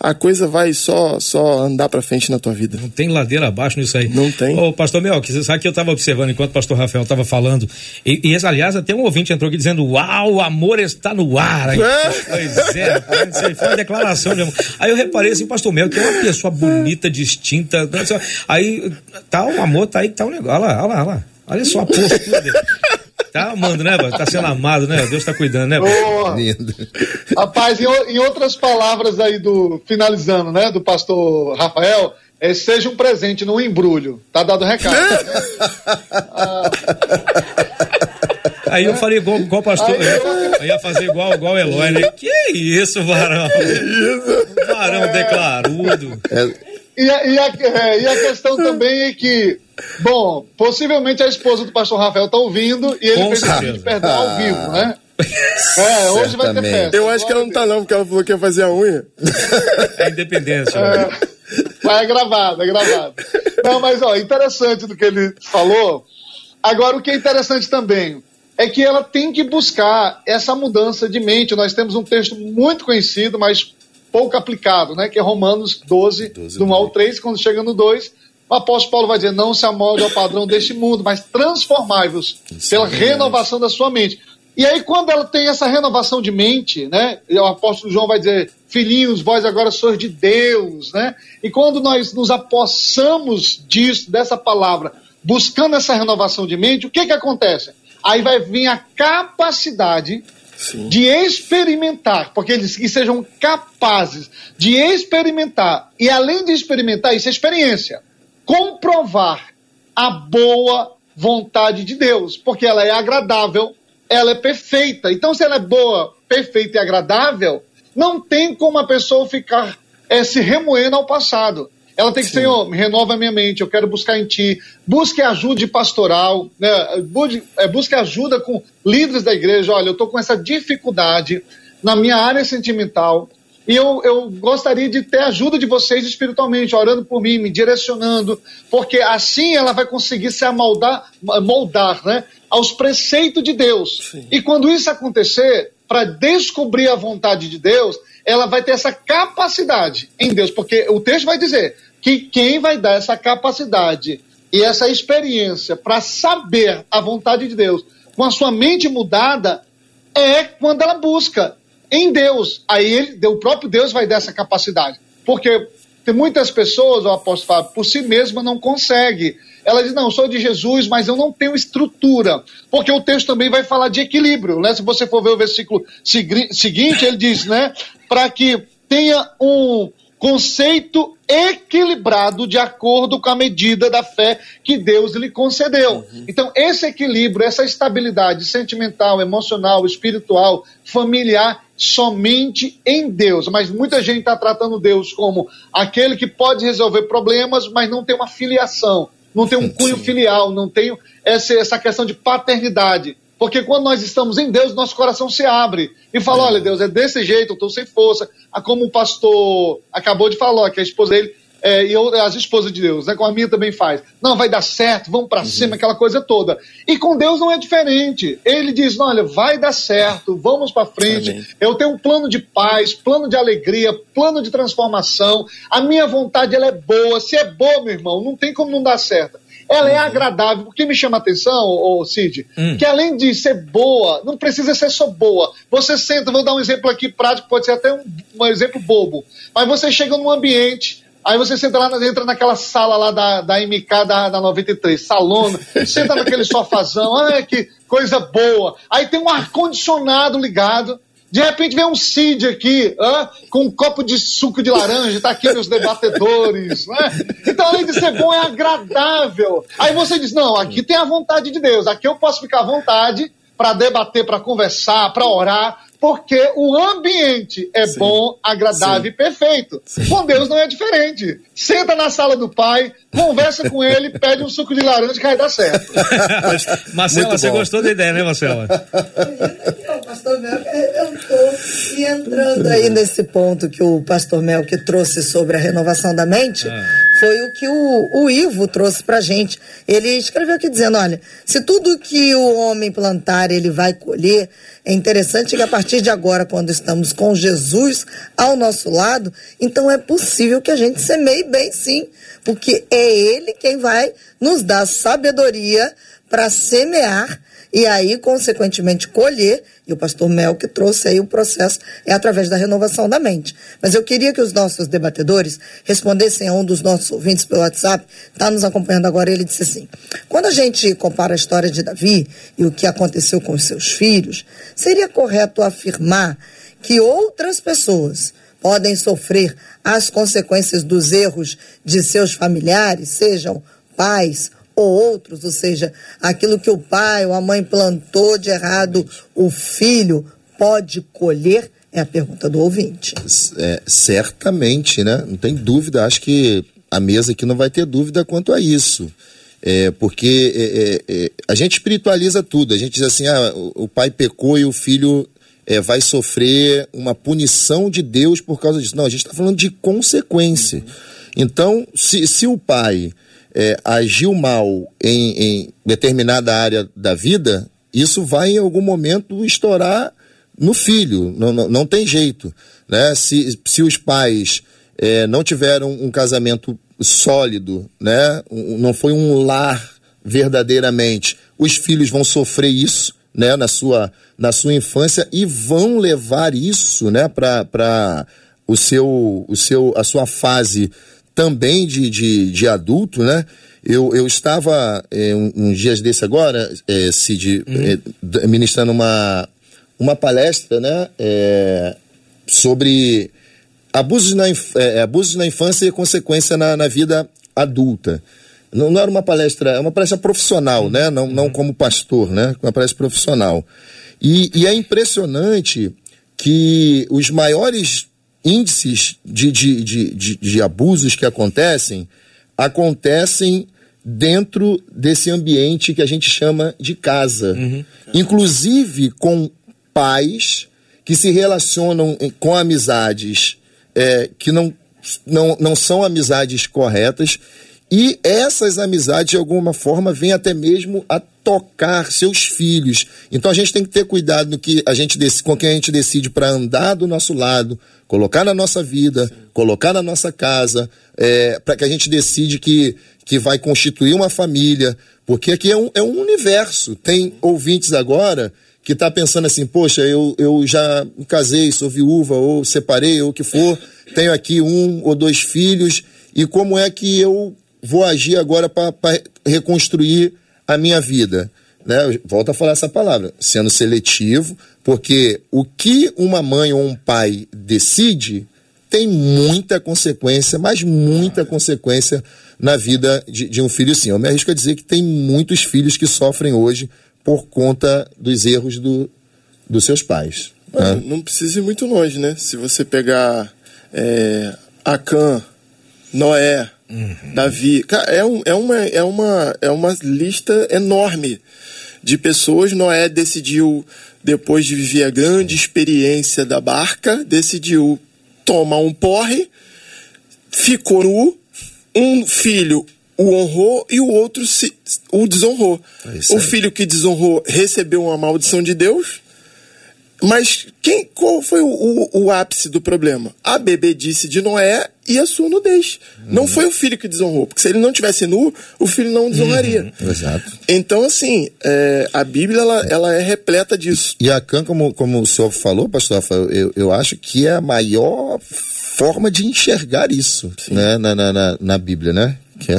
S4: a coisa vai só só andar para frente na tua vida.
S1: Não tem ladeira abaixo nisso aí.
S4: Não tem.
S1: Ô, pastor Mel, que você sabe que eu estava observando enquanto o pastor Rafael estava falando, e, e, aliás, até um ouvinte entrou aqui dizendo, uau, o amor está no ar. Aí, é. Pois é, isso foi uma declaração de amor. Aí eu reparei assim, pastor Mel, que é uma pessoa bonita, distinta, aí tá o amor, tá aí, tá um negócio, olha lá, olha lá, olha lá. Olha só a postura dele. Tá amando, né? Tá sendo amado, né? Deus tá cuidando, né?
S5: Oh, Lindo. Rapaz, em, em, outras palavras aí do. Finalizando, né? Do pastor Rafael, é, seja um presente, não um embrulho. Tá dado o recado.
S1: ah. Aí eu falei igual, igual pastor. Aí eu... eu ia fazer igual, igual Eloy, né? Que isso, varão? Que isso? Varão declarudo.
S5: É. E a, e, a, é, e a questão também é que, bom, possivelmente a esposa do pastor Rafael está ouvindo e ele Com fez o perdão ao vivo, né? É, hoje vai ter festa.
S4: Eu acho que ela não tá não, porque ela falou que ia fazer a unha.
S1: É independência. É,
S5: mas é gravado, é gravado. Não, mas ó, interessante do que ele falou. Agora, o que é interessante também é que ela tem que buscar essa mudança de mente. Nós temos um texto muito conhecido, mas pouco aplicado, né? Que é Romanos 12, 12 do 1 ao 3, quando chega no 2, o apóstolo Paulo vai dizer: não se amolde ao padrão deste mundo, mas transformai-vos pela renovação da sua mente. E aí, quando ela tem essa renovação de mente, né? O apóstolo João vai dizer: Filhinhos, vós agora sois de Deus, né? E quando nós nos apossamos disso, dessa palavra, buscando essa renovação de mente, o que que acontece? Aí vai vir a capacidade Sim. de experimentar, porque eles que sejam capazes de experimentar, e além de experimentar, isso é experiência, comprovar a boa vontade de Deus, porque ela é agradável, ela é perfeita. Então, se ela é boa, perfeita e agradável, não tem como a pessoa ficar é, se remoendo ao passado. Ela tem que, Sim. Senhor, renova minha mente, eu quero buscar em Ti. Busque ajuda pastoral, né? busque, é, busque ajuda com líderes da igreja. Olha, eu estou com essa dificuldade na minha área sentimental. E eu, eu gostaria de ter a ajuda de vocês espiritualmente, orando por mim, me direcionando, porque assim ela vai conseguir se amoldar, moldar né, aos preceitos de Deus. Sim. E quando isso acontecer, para descobrir a vontade de Deus, ela vai ter essa capacidade em Deus, porque o texto vai dizer que quem vai dar essa capacidade e essa experiência para saber a vontade de Deus com a sua mente mudada é quando ela busca em Deus. Aí ele, o próprio Deus vai dar essa capacidade. Porque tem muitas pessoas, o apóstolo Fábio, por si mesma não consegue. Ela diz, não, sou de Jesus, mas eu não tenho estrutura. Porque o texto também vai falar de equilíbrio, né? Se você for ver o versículo seguinte, ele diz, né? Para que tenha um conceito equilibrado de acordo com a medida da fé que Deus lhe concedeu. Uhum. Então, esse equilíbrio, essa estabilidade sentimental, emocional, espiritual, familiar, somente em Deus. Mas muita gente está tratando Deus como aquele que pode resolver problemas, mas não tem uma filiação, não tem um cunho Sim. filial, não tem essa, essa questão de paternidade. Porque quando nós estamos em Deus, nosso coração se abre e fala: é. olha, Deus, é desse jeito, eu estou sem força. Ah, como o pastor acabou de falar, que a esposa dele é, e eu, as esposas de Deus, né, como a minha também faz. Não, vai dar certo, vamos para uhum. cima, aquela coisa toda. E com Deus não é diferente. Ele diz: olha, vai dar certo, vamos para frente. Amém. Eu tenho um plano de paz, plano de alegria, plano de transformação. A minha vontade ela é boa. Se é boa, meu irmão, não tem como não dar certo ela é uhum. agradável. O que me chama a atenção, ô, Cid, hum. que além de ser boa, não precisa ser só boa. Você senta, vou dar um exemplo aqui prático, pode ser até um, um exemplo bobo, mas você chega num ambiente Aí você senta lá, entra naquela sala lá da, da MK da, da 93, salona, senta naquele sofazão, ah, que coisa boa. Aí tem um ar-condicionado ligado, de repente vem um Cid aqui, ah, com um copo de suco de laranja, tá aqui meus debatedores, né? Então, além de ser bom, é agradável. Aí você diz, não, aqui tem a vontade de Deus, aqui eu posso ficar à vontade para debater, para conversar, para orar, porque o ambiente é Sim. bom, agradável Sim. e perfeito. Sim. Com Deus não é diferente. Senta na sala do pai, conversa com ele, pede um suco de laranja que vai dar certo.
S1: Marcela, você gostou da ideia, né, Marcela?
S2: pastor Mel, eu estou entrando aí nesse ponto que o pastor Mel que trouxe sobre a renovação da mente. Ah foi o que o, o Ivo trouxe pra gente. Ele escreveu aqui dizendo: olha, se tudo que o homem plantar ele vai colher, é interessante que a partir de agora, quando estamos com Jesus ao nosso lado, então é possível que a gente semeie bem sim, porque é Ele quem vai nos dar sabedoria para semear e aí, consequentemente, colher, e o pastor Mel que trouxe aí o processo, é através da renovação da mente. Mas eu queria que os nossos debatedores respondessem a um dos nossos ouvintes pelo WhatsApp, está nos acompanhando agora, ele disse assim, quando a gente compara a história de Davi e o que aconteceu com os seus filhos, seria correto afirmar que outras pessoas podem sofrer as consequências dos erros de seus familiares, sejam pais ou outros, ou seja, aquilo que o pai ou a mãe plantou de errado, o filho pode colher? É a pergunta do ouvinte.
S3: É, certamente, né? Não tem dúvida. Acho que a mesa aqui não vai ter dúvida quanto a isso. É, porque é, é, é a gente espiritualiza tudo. A gente diz assim: ah, o pai pecou e o filho é, vai sofrer uma punição de Deus por causa disso. Não, a gente está falando de consequência. Então, se, se o pai é, agiu mal em, em determinada área da vida, isso vai em algum momento estourar no filho, não, não, não tem jeito. Né? Se, se os pais é, não tiveram um casamento sólido, né? Não foi um lar verdadeiramente, os filhos vão sofrer isso, né, na sua, na sua infância e vão levar isso, né, para o seu, o seu, a sua fase também de, de, de adulto, né? Eu, eu estava é, um, uns dias desse agora, é, Cid, uhum. é, ministrando uma, uma palestra, né, é, sobre abusos na, é, abusos na infância e consequência na, na vida adulta. Não, não, era uma palestra, é uma palestra profissional, né? Não, não como pastor, né? Uma palestra profissional. E, e é impressionante que os maiores índices de, de, de, de, abusos que acontecem acontecem dentro desse ambiente que a gente chama de casa. Uhum. Inclusive com pais que se relacionam com amizades é, que não, não, não são amizades corretas e essas amizades, de alguma forma, vêm até mesmo a tocar seus filhos. Então a gente tem que ter cuidado no que a gente com quem a gente decide para andar do nosso lado, colocar na nossa vida, colocar na nossa casa, é, para que a gente decide que, que vai constituir uma família, porque aqui é um, é um universo. Tem ouvintes agora que está pensando assim, poxa, eu, eu já me casei, sou viúva, ou separei, ou o que for, tenho aqui um ou dois filhos, e como é que eu vou agir agora para reconstruir a minha vida. Né? Volto a falar essa palavra, sendo seletivo, porque o que uma mãe ou um pai decide tem muita consequência, mas muita consequência na vida de, de um filho sim. Eu me arrisco a dizer que tem muitos filhos que sofrem hoje por conta dos erros do, dos seus pais.
S4: Né? Não precisa ir muito longe, né? Se você pegar é, Acã, Noé, Uhum. Davi. É, um, é, uma, é, uma, é uma lista enorme de pessoas. Noé decidiu, depois de viver a grande experiência da barca, decidiu tomar um porre, ficou nu, um filho o honrou e o outro se, o desonrou. É o filho que desonrou recebeu uma maldição de Deus mas quem, qual foi o, o, o, ápice do problema? A bebedice de Noé e a sua nudez. Uhum. Não foi o filho que desonrou, porque se ele não tivesse nu, o filho não desonraria.
S3: Uhum. Exato.
S4: Então, assim, é, a Bíblia ela, ela, é repleta disso.
S3: E a Can, como, como o senhor falou, pastor Rafael, eu, eu acho que é a maior forma de enxergar isso né, na, na, na, na, Bíblia, né? Que é,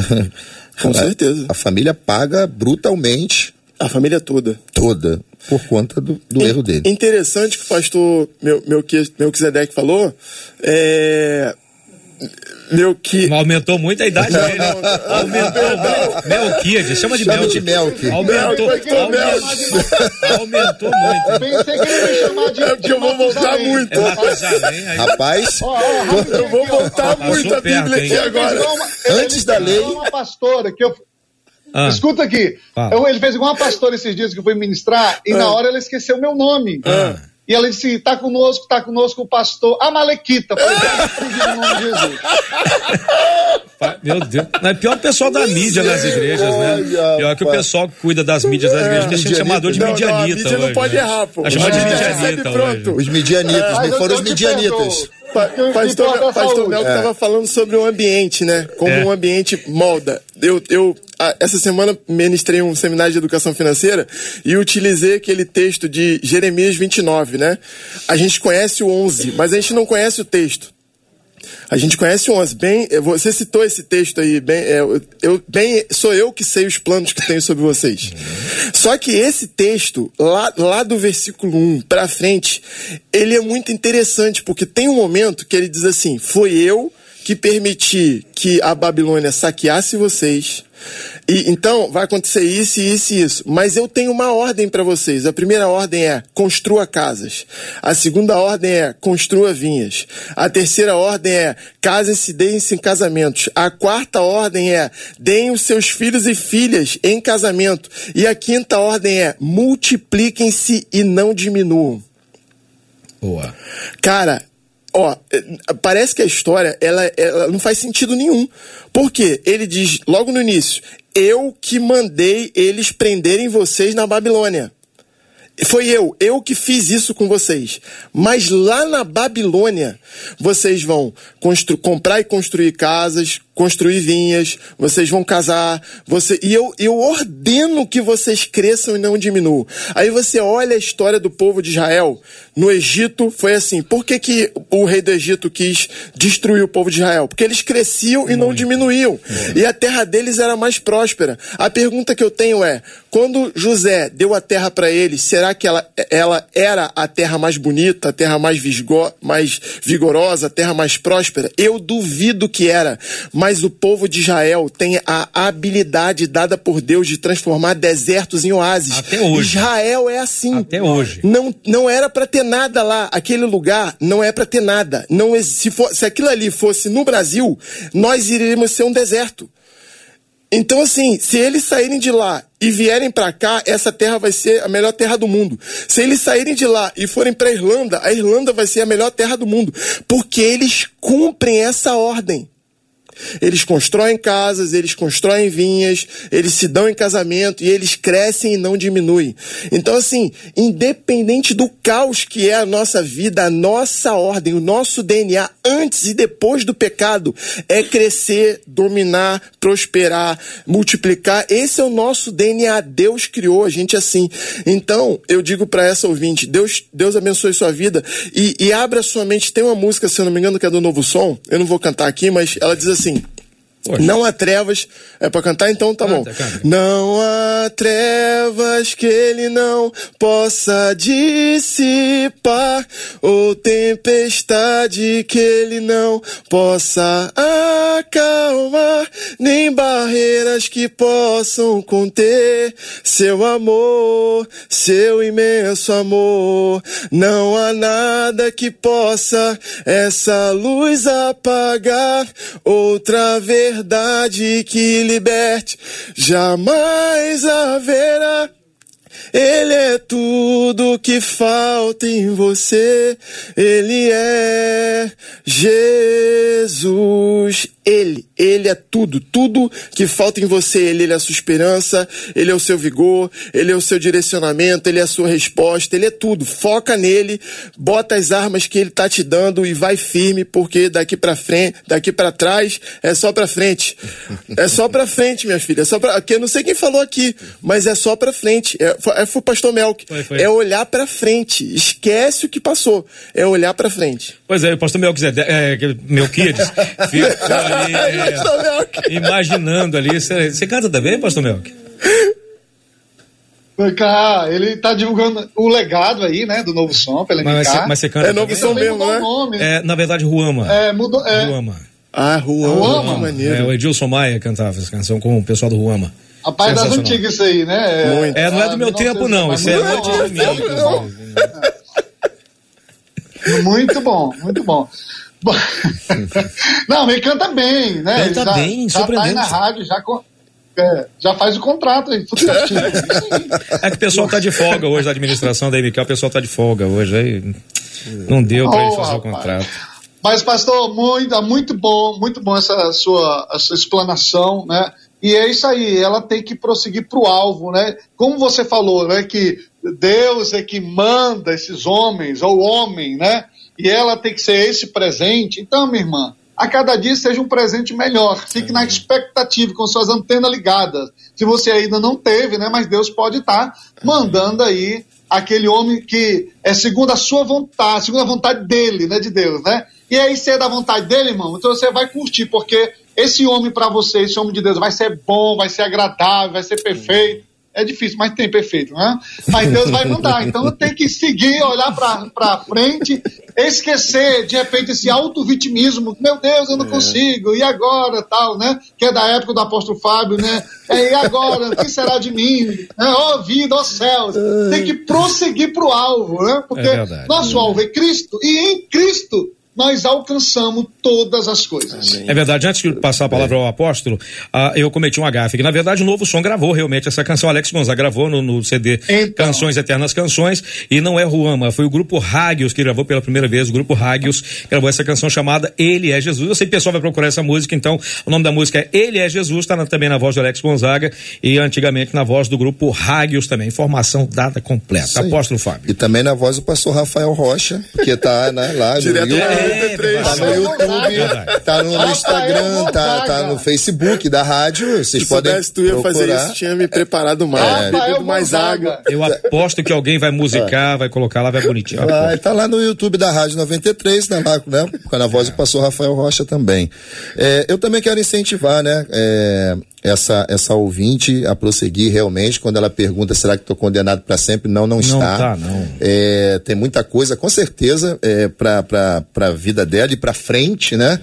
S4: Com a, certeza.
S3: A família paga brutalmente.
S4: A família toda.
S3: Toda por conta do, do é, erro dele.
S4: Interessante que o pastor meu, meu, meu Kizedek falou. É, meu que.
S1: Aumentou muito a idade dele. aumentou muito. Melquiade, chama de
S3: Melquiade. Melqui.
S1: Aumentou, aumentou, aumentou muito. Eu
S5: pensei que ele me chamar de.
S4: É porque eu vou voltar muito.
S3: É Rapaz,
S4: oh, oh, eu vou voltar muito a Bíblia aqui agora.
S3: Antes da lei.
S5: Uma pastora que eu ah. Escuta aqui. Eu, ele fez igual uma pastora esses dias que eu fui ministrar e ah. na hora ela esqueceu meu nome. Ah. E ela disse: tá conosco, tá conosco o pastor Amalequita. Falei, no nome de Jesus.
S1: Meu Deus. Não, é pior o pessoal da mídia nas igrejas, né? Pior que o pessoal que cuida das mídias das igrejas. Deixa de chamador de midianita. Não, a mídia
S4: não pode né? errar, pô.
S1: É chamado de midianita.
S3: Os midianitas, me foram os midianitas.
S4: Pa, pastor, pastor Mel estava é. falando sobre o ambiente, né? Como é. um ambiente molda. Eu, eu essa semana ministrei um seminário de educação financeira e utilizei aquele texto de Jeremias 29, né? A gente conhece o 11, mas a gente não conhece o texto. A gente conhece o 11. Bem, você citou esse texto aí, bem, é, eu, bem, sou eu que sei os planos que tenho sobre vocês. Só que esse texto, lá, lá do versículo 1 para frente, ele é muito interessante, porque tem um momento que ele diz assim: Foi eu que permiti que a Babilônia saqueasse vocês, e então vai acontecer isso, isso e isso. Mas eu tenho uma ordem para vocês. A primeira ordem é construa casas. A segunda ordem é construa vinhas. A terceira ordem é casem-se, deem-se em casamentos. A quarta ordem é deem os seus filhos e filhas em casamento. E a quinta ordem é multipliquem-se e não diminuam.
S1: Boa.
S4: Cara, ó, parece que a história ela, ela não faz sentido nenhum. Porque ele diz logo no início: Eu que mandei eles prenderem vocês na Babilônia. Foi eu, eu que fiz isso com vocês. Mas lá na Babilônia, vocês vão comprar e construir casas, construir vinhas, vocês vão casar, você e eu, eu ordeno que vocês cresçam e não diminuam. Aí você olha a história do povo de Israel no Egito, foi assim. Por que, que o rei do Egito quis destruir o povo de Israel? Porque eles cresciam e não diminuíam. E a terra deles era mais próspera. A pergunta que eu tenho é: quando José deu a terra para eles, será que ela, ela era a terra mais bonita, a terra mais, visgo, mais vigorosa, a terra mais próspera? Eu duvido que era. Mas o povo de Israel tem a habilidade dada por Deus de transformar desertos em oásis.
S1: Até hoje.
S4: Israel é assim.
S1: Até hoje.
S4: Não, não era para ter nada lá. Aquele lugar não é para ter nada. Não se, for, se aquilo ali fosse no Brasil, nós iríamos ser um deserto. Então, assim, se eles saírem de lá e vierem para cá, essa terra vai ser a melhor terra do mundo. Se eles saírem de lá e forem para Irlanda, a Irlanda vai ser a melhor terra do mundo, porque eles cumprem essa ordem. Eles constroem casas, eles constroem vinhas, eles se dão em casamento e eles crescem e não diminuem. Então, assim, independente do caos que é a nossa vida, a nossa ordem, o nosso DNA, antes e depois do pecado, é crescer, dominar, prosperar, multiplicar. Esse é o nosso DNA. Deus criou a gente assim. Então, eu digo para essa ouvinte: Deus, Deus abençoe sua vida e, e abra sua mente. Tem uma música, se eu não me engano, que é do Novo Som. Eu não vou cantar aqui, mas ela diz assim assim,
S1: Poxa.
S4: Não há trevas. É pra cantar? Então tá
S1: Canta,
S4: bom.
S1: canta.
S4: Não há trevas que ele não possa dissipar, ou tempestade que ele não possa acalmar, nem barreiras que possam conter seu amor, seu imenso amor. Não há nada que possa essa luz apagar, outra verdade que liberte jamais haverá. Ele é tudo que falta em você. Ele é Jesus. Ele, ele é tudo, tudo que falta em você. Ele, ele é a sua esperança, ele é o seu vigor, ele é o seu direcionamento, ele é a sua resposta, ele é tudo. Foca nele, bota as armas que ele tá te dando e vai firme, porque daqui para frente, daqui para trás é só para frente. É só para frente, minha filha. É só para, eu não sei quem falou aqui, mas é só para frente. É, foi, é, foi o pastor Melk.
S1: Foi, foi.
S4: É olhar para frente. Esquece o que passou. É olhar para frente.
S1: Pois é, o pastor Melquisedeque, é, que- Melquiades, fica ali, é,
S4: Pastor Melk.
S1: imaginando ali. Você você canta também, pastor Melk?
S5: Ah, ele tá divulgando o legado aí, né, do novo som pela
S1: Mas
S5: MK.
S1: você, mas você canta
S4: É novo som mesmo,
S5: mudou
S4: né?
S5: nome.
S1: É, na verdade, Ruama.
S5: É, mudou, é,
S1: Ruama.
S4: Ah,
S5: Ruama.
S4: que maneiro.
S1: É, o Edilson Maia cantava essa canção com o pessoal do Ruama.
S5: rapaz das antigas isso aí, né?
S4: Muito.
S1: É, não é do
S5: Ah,
S1: meu tempo, não. Isso é antes de.
S5: Muito bom, muito bom. Não, ele canta bem, né?
S1: Canta
S5: Ele já,
S1: bem,
S5: já tá aí na rádio, já, é, já faz o contrato aí. Tudo certinho.
S1: É que o pessoal tá de folga hoje, da administração da MK, o pessoal tá de folga hoje. Aí não deu pra eles
S5: Oh,
S1: fazer o
S5: rapaz.
S1: contrato.
S5: Mas, pastor, muito, muito bom, muito bom essa sua, essa explanação, né? E é isso aí, ela tem que prosseguir para o alvo, né? Como você falou, né? Que Deus é que manda esses homens, ou homem, né? E ela tem que ser esse presente. Então, minha irmã, a cada dia seja um presente melhor. Fique na expectativa, com suas antenas ligadas. Se você ainda não teve, né? Mas Deus pode estar mandando aí aquele homem que é segundo a sua vontade, segundo a vontade dele, né, de Deus, né? E aí, se é da vontade dele, irmão, então você vai curtir, porque esse homem para você, esse homem de Deus, vai ser bom, vai ser agradável, vai ser perfeito. É difícil, mas tem perfeito, né? Mas Deus vai mandar. Então tem que seguir, olhar pra frente, esquecer, de repente, esse auto-vitimismo. Meu Deus, eu não consigo, e agora, tal, né? Que é da época do apóstolo Fábio, né? É, e agora, o que será de mim? Né? Ó vida, ó céus. Tem que prosseguir pro alvo, né? Porque
S1: É verdade.
S5: nosso alvo é Cristo, e em Cristo nós alcançamos todas as coisas.
S1: É verdade, antes de passar a palavra ao apóstolo, ah, eu cometi um gafe. Que, na verdade, o Novo Som gravou realmente essa canção. Alex Gonzaga gravou no, no CD
S5: Então.
S1: Canções Eternas Canções. E não é Ruama, foi o grupo Rágios que gravou pela primeira vez. O grupo Rágios gravou essa canção chamada Ele é Jesus. Eu sei que o pessoal vai procurar essa música, então o nome da música é Ele é Jesus, está também na voz do Alex Gonzaga e antigamente na voz do grupo Rágios também. Informação dada completa. Apóstolo Fábio.
S3: E também na voz do pastor Rafael Rocha, que tá né, lá no
S4: Direto
S3: Rio. 93. Tá no YouTube, tá no, Instagram, tá, tá no Facebook da rádio. Vocês
S4: Se
S3: podem.
S4: soubesse tu ia
S3: procurar.
S4: fazer isso, tinha me preparado mais, bebido mais água.
S1: Eu aposto que alguém vai musicar, vai colocar lá, vai bonitinho.
S3: Vai, tá lá no YouTube da Rádio 93, tá lá, né? Com a voz do pastor Rafael Rocha também. É, eu também quero incentivar, né? é, essa, essa ouvinte a prosseguir realmente quando ela pergunta será que estou condenado para sempre? Não, não está.
S1: tá, não.
S3: É, tem muita coisa, com certeza, é, para a vida dela e para frente, né?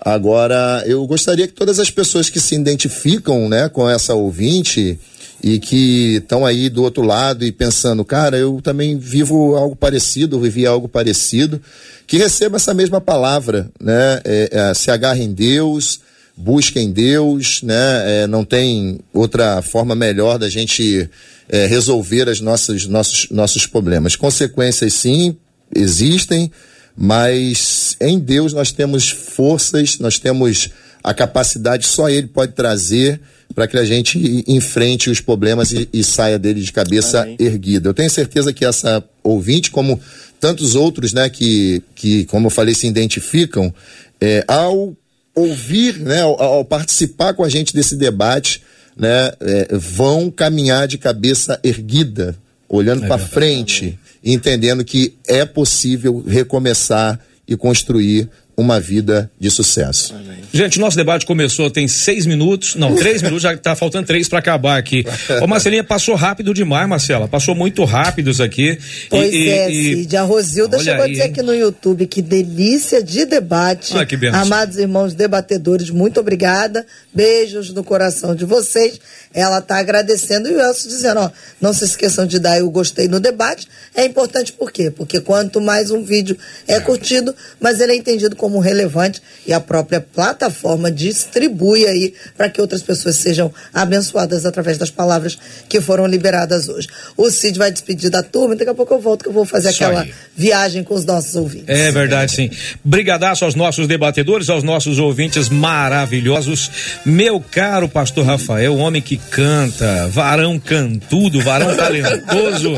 S3: Agora, eu gostaria que todas as pessoas que se identificam, né, com essa ouvinte e que estão aí do outro lado e pensando, cara, eu também vivo algo parecido, vivi algo parecido, que receba essa mesma palavra, né? É, é, se agarre em Deus, busque em Deus, né? É, não tem outra forma melhor da gente é, resolver as nossas, nossos, nossos problemas. Consequências, sim, existem, mas em Deus nós temos forças, nós temos a capacidade, só Ele pode trazer para que a gente enfrente os problemas e, e saia dele de cabeça
S4: Amém.
S3: erguida. Eu tenho certeza que essa ouvinte, como tantos outros, né, que, que como eu falei, se identificam, é, ao ouvir, né, ao, ao participar com a gente desse debate, né, é, vão caminhar de cabeça erguida, olhando para frente, entendendo que é possível recomeçar e construir uma vida de sucesso.
S1: Gente, nosso debate começou tem seis minutos, não, três minutos, já tá faltando três para acabar aqui. Ô Marcelinha, passou rápido demais, Marcela, passou muito rápido isso aqui.
S2: Pois
S1: e-
S2: é,
S1: e-
S2: Cid. A Rosilda chegou a
S1: aí,
S2: dizer
S1: hein?
S2: aqui no YouTube que delícia de debate.
S1: Ah, que benção.
S2: Amados irmãos debatedores, muito obrigada. Beijos no coração de vocês. Ela está agradecendo e o Elcio dizendo, ó, não se esqueçam de dar o gostei no debate. É importante por quê? Porque quanto mais um vídeo é curtido, mas ele é entendido como relevante e a própria plataforma distribui aí para que outras pessoas sejam abençoadas através das palavras que foram liberadas hoje. O Cid vai despedir da turma, daqui a pouco eu volto que eu vou fazer
S1: Isso
S2: aquela
S1: aí.
S2: viagem com os nossos ouvintes.
S1: É verdade, sim. Brigadaço aos nossos debatedores, aos nossos ouvintes maravilhosos. Meu caro pastor Rafael, homem que canta, varão cantudo, varão talentoso.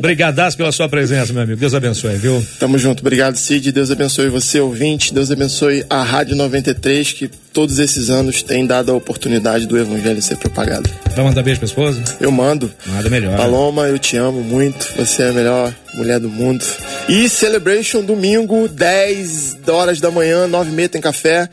S1: Brigadaço pela sua presença, meu amigo. Deus abençoe, viu?
S4: Tamo junto. Obrigado, Cid. Deus abençoe você, ouvinte. Deus abençoe a Rádio 93, que todos esses anos tem dado a oportunidade do evangelho ser propagado.
S1: Vai mandar beijo pra esposa?
S4: Eu mando.
S1: Nada melhor.
S4: Paloma, eu te amo muito. Você é a melhor mulher do mundo. E Celebration, domingo, 10 horas da manhã, 9 e meia tem café.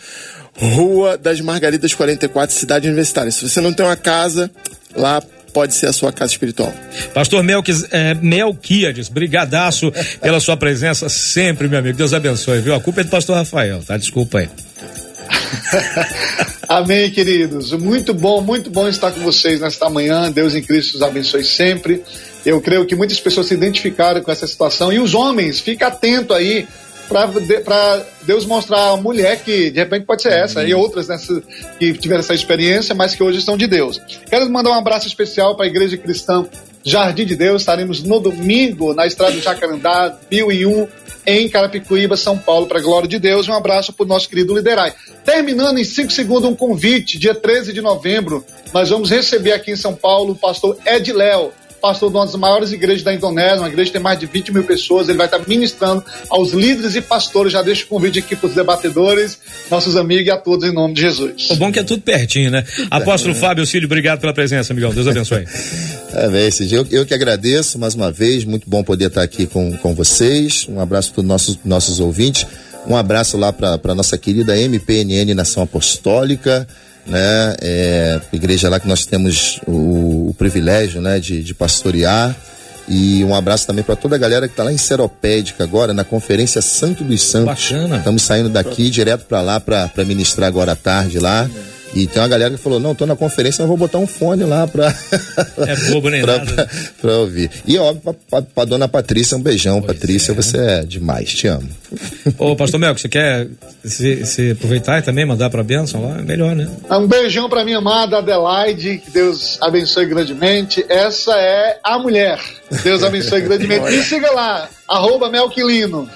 S4: Rua das Margaridas 44, Cidade Universitária. Se você não tem uma casa, lá pode ser a sua casa espiritual.
S1: Pastor Melquis, é, Melquiades, brigadaço pela sua presença sempre, meu amigo. Deus abençoe, viu? A culpa é do pastor Rafael, tá? Desculpa aí.
S5: Amém, queridos. Muito bom, muito bom estar com vocês nesta manhã. Deus em Cristo os abençoe sempre. Eu creio que muitas pessoas se identificaram com essa situação. E os homens, fica atento aí para Deus mostrar a mulher que de repente pode ser essa e outras nessa, que tiveram essa experiência, mas que hoje estão de Deus. Quero mandar um abraço especial para a Igreja Cristã Jardim de Deus. Estaremos no domingo na Estrada do Jacarandá, 1001, em Carapicuíba, São Paulo, para a glória de Deus. Um abraço para o nosso querido Liderai. Terminando em 5 segundos um convite, dia 13 de novembro, nós vamos receber aqui em São Paulo o pastor Ed Léo, pastor de uma das maiores igrejas da Indonésia, uma igreja que tem mais de 20 mil pessoas. Ele vai estar ministrando aos líderes e pastores. Já deixo o convite aqui para os debatedores, nossos amigos e a todos em nome de Jesus.
S1: O bom que é tudo pertinho, né? Apóstolo Fábio Cílio, obrigado pela presença, amigão. Deus abençoe.
S3: É, bem, Cid, eu, eu que agradeço mais uma vez, muito bom poder estar aqui com, com vocês. Um abraço para os nossos, nossos ouvintes. Um abraço lá para nossa querida MPNN Nação Apostólica, né? É, igreja lá que nós temos o, o privilégio, né, de, de pastorear. E um abraço também para toda a galera que está lá em Seropédica agora, na Conferência Santo dos Santos.
S1: Bacana.
S3: Estamos saindo daqui direto para lá para ministrar agora à tarde lá. E tem uma galera que falou: não, tô na conferência, mas vou botar um fone lá pra.
S1: É bobo nem
S3: pra,
S1: nada.
S3: pra, pra ouvir. E óbvio, pra, pra, pra dona Patrícia, um beijão. Patrícia, você é demais, te amo.
S1: Ô, pastor Melco, você quer se, se aproveitar e também mandar pra bênção lá? É melhor, né?
S5: Um beijão para minha amada Adelaide, que Deus abençoe grandemente. Essa é a mulher. Deus abençoe grandemente. Me siga lá, arroba Melquilino.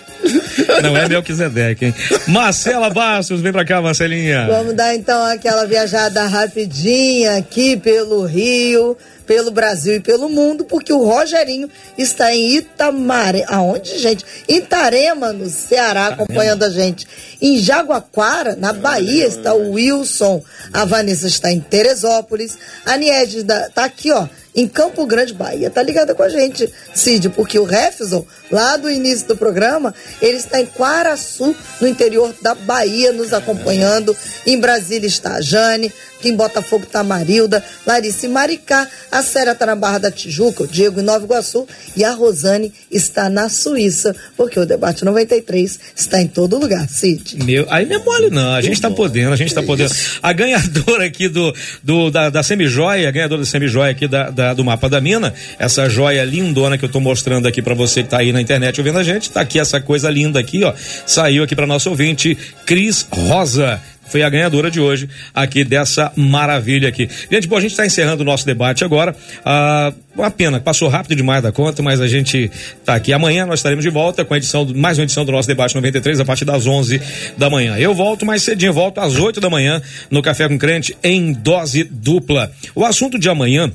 S1: Não é Melquisedeque, hein? Marcela Bastos, vem pra cá, Marcelinha.
S2: Vamos dar então aquela viajada rapidinha aqui pelo Rio pelo Brasil e pelo mundo, porque o Rogerinho está em Itamare. Aonde, gente? Itarema, no Ceará, acompanhando a gente. Em Jaguaquara, na Bahia, está o Wilson. A Vanessa está em Teresópolis. A Niede está aqui, ó em Campo Grande, Bahia. Tá ligada com a gente, Cid, porque o Refson, lá do início do programa, ele está em Quaraçu, no interior da Bahia, nos acompanhando. Em Brasília está a Jane, aqui em Botafogo está a Marilda, Larissa e Maricá, a Séria está na Barra da Tijuca, o Diego em Nova Iguaçu e a Rosane está na Suíça, porque o debate 93 está em todo lugar, Cid.
S1: Meu, aí não é mole não, a gente está podendo, a gente está podendo. A ganhadora aqui do, do da, da semijoia, a ganhadora da semijoia aqui da, da, do mapa da mina, essa joia lindona que eu estou mostrando aqui para você que está aí na internet ouvindo a gente, tá aqui essa coisa linda aqui, ó, saiu aqui para nosso ouvinte, Cris Rosa foi a ganhadora de hoje aqui dessa maravilha aqui. Gente, bom, a gente está encerrando o nosso debate agora. Ah, uma pena, passou rápido demais da conta, mas a gente está aqui. Amanhã nós estaremos de volta com a edição, mais uma edição do nosso debate 93 a partir das 11 da manhã. Eu volto mais cedinho, volto às 8 da manhã no Café com Crente em dose dupla. O assunto de amanhã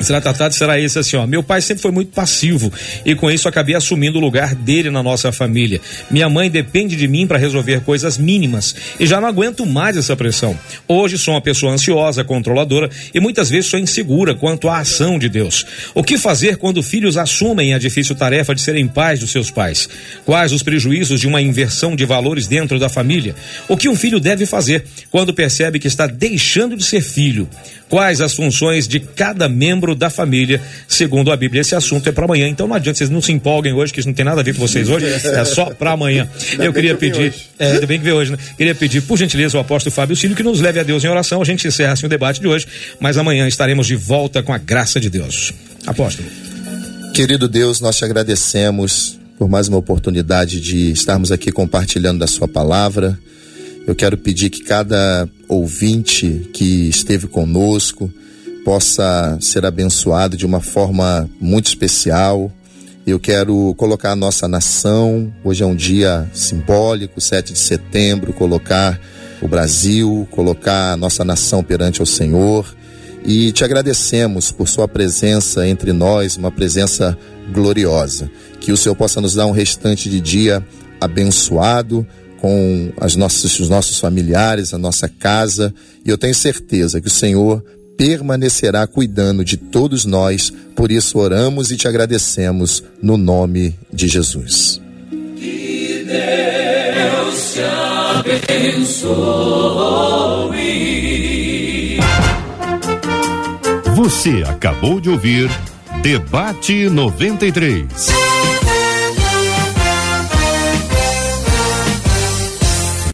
S1: será tratado será esse assim, ó. Meu pai sempre foi muito passivo e com isso acabei assumindo o lugar dele na nossa família. Minha mãe depende de mim para resolver coisas mínimas e já não aguento mais essa pressão. Hoje sou uma pessoa ansiosa, controladora e muitas vezes sou insegura quanto à ação de Deus. O que fazer quando filhos assumem a difícil tarefa de serem pais dos seus pais? Quais os prejuízos de uma inversão de valores dentro da família? O que um filho deve fazer quando percebe que está deixando de ser filho? Quais as funções de cada membro da família, segundo a Bíblia? Esse assunto é para amanhã, então não adianta vocês não se empolguem hoje, que isso não tem nada a ver com vocês hoje, é só para amanhã. Eu queria pedir, é, ainda bem que ver hoje, né? Queria pedir, por gentileza, o apóstolo Fábio Cílio que nos leve a Deus em oração. A gente encerra assim o debate de hoje, mas amanhã estaremos de volta com a graça de Deus. Apóstolo.
S3: Querido Deus, nós te agradecemos por mais uma oportunidade de estarmos aqui compartilhando da Sua palavra. Eu quero pedir que cada ouvinte que esteve conosco possa ser abençoado de uma forma muito especial. Eu quero colocar a nossa nação, hoje é um dia simbólico, 7 de setembro, colocar o Brasil, colocar a nossa nação perante o Senhor. E te agradecemos por sua presença entre nós, uma presença gloriosa. Que o Senhor possa nos dar um restante de dia abençoado, com as nossas, os nossos familiares, a nossa casa, e eu tenho certeza que o Senhor permanecerá cuidando de todos nós, por isso oramos e te agradecemos no nome de Jesus. Que Deus te
S6: abençoe. Você acabou de ouvir Debate 93.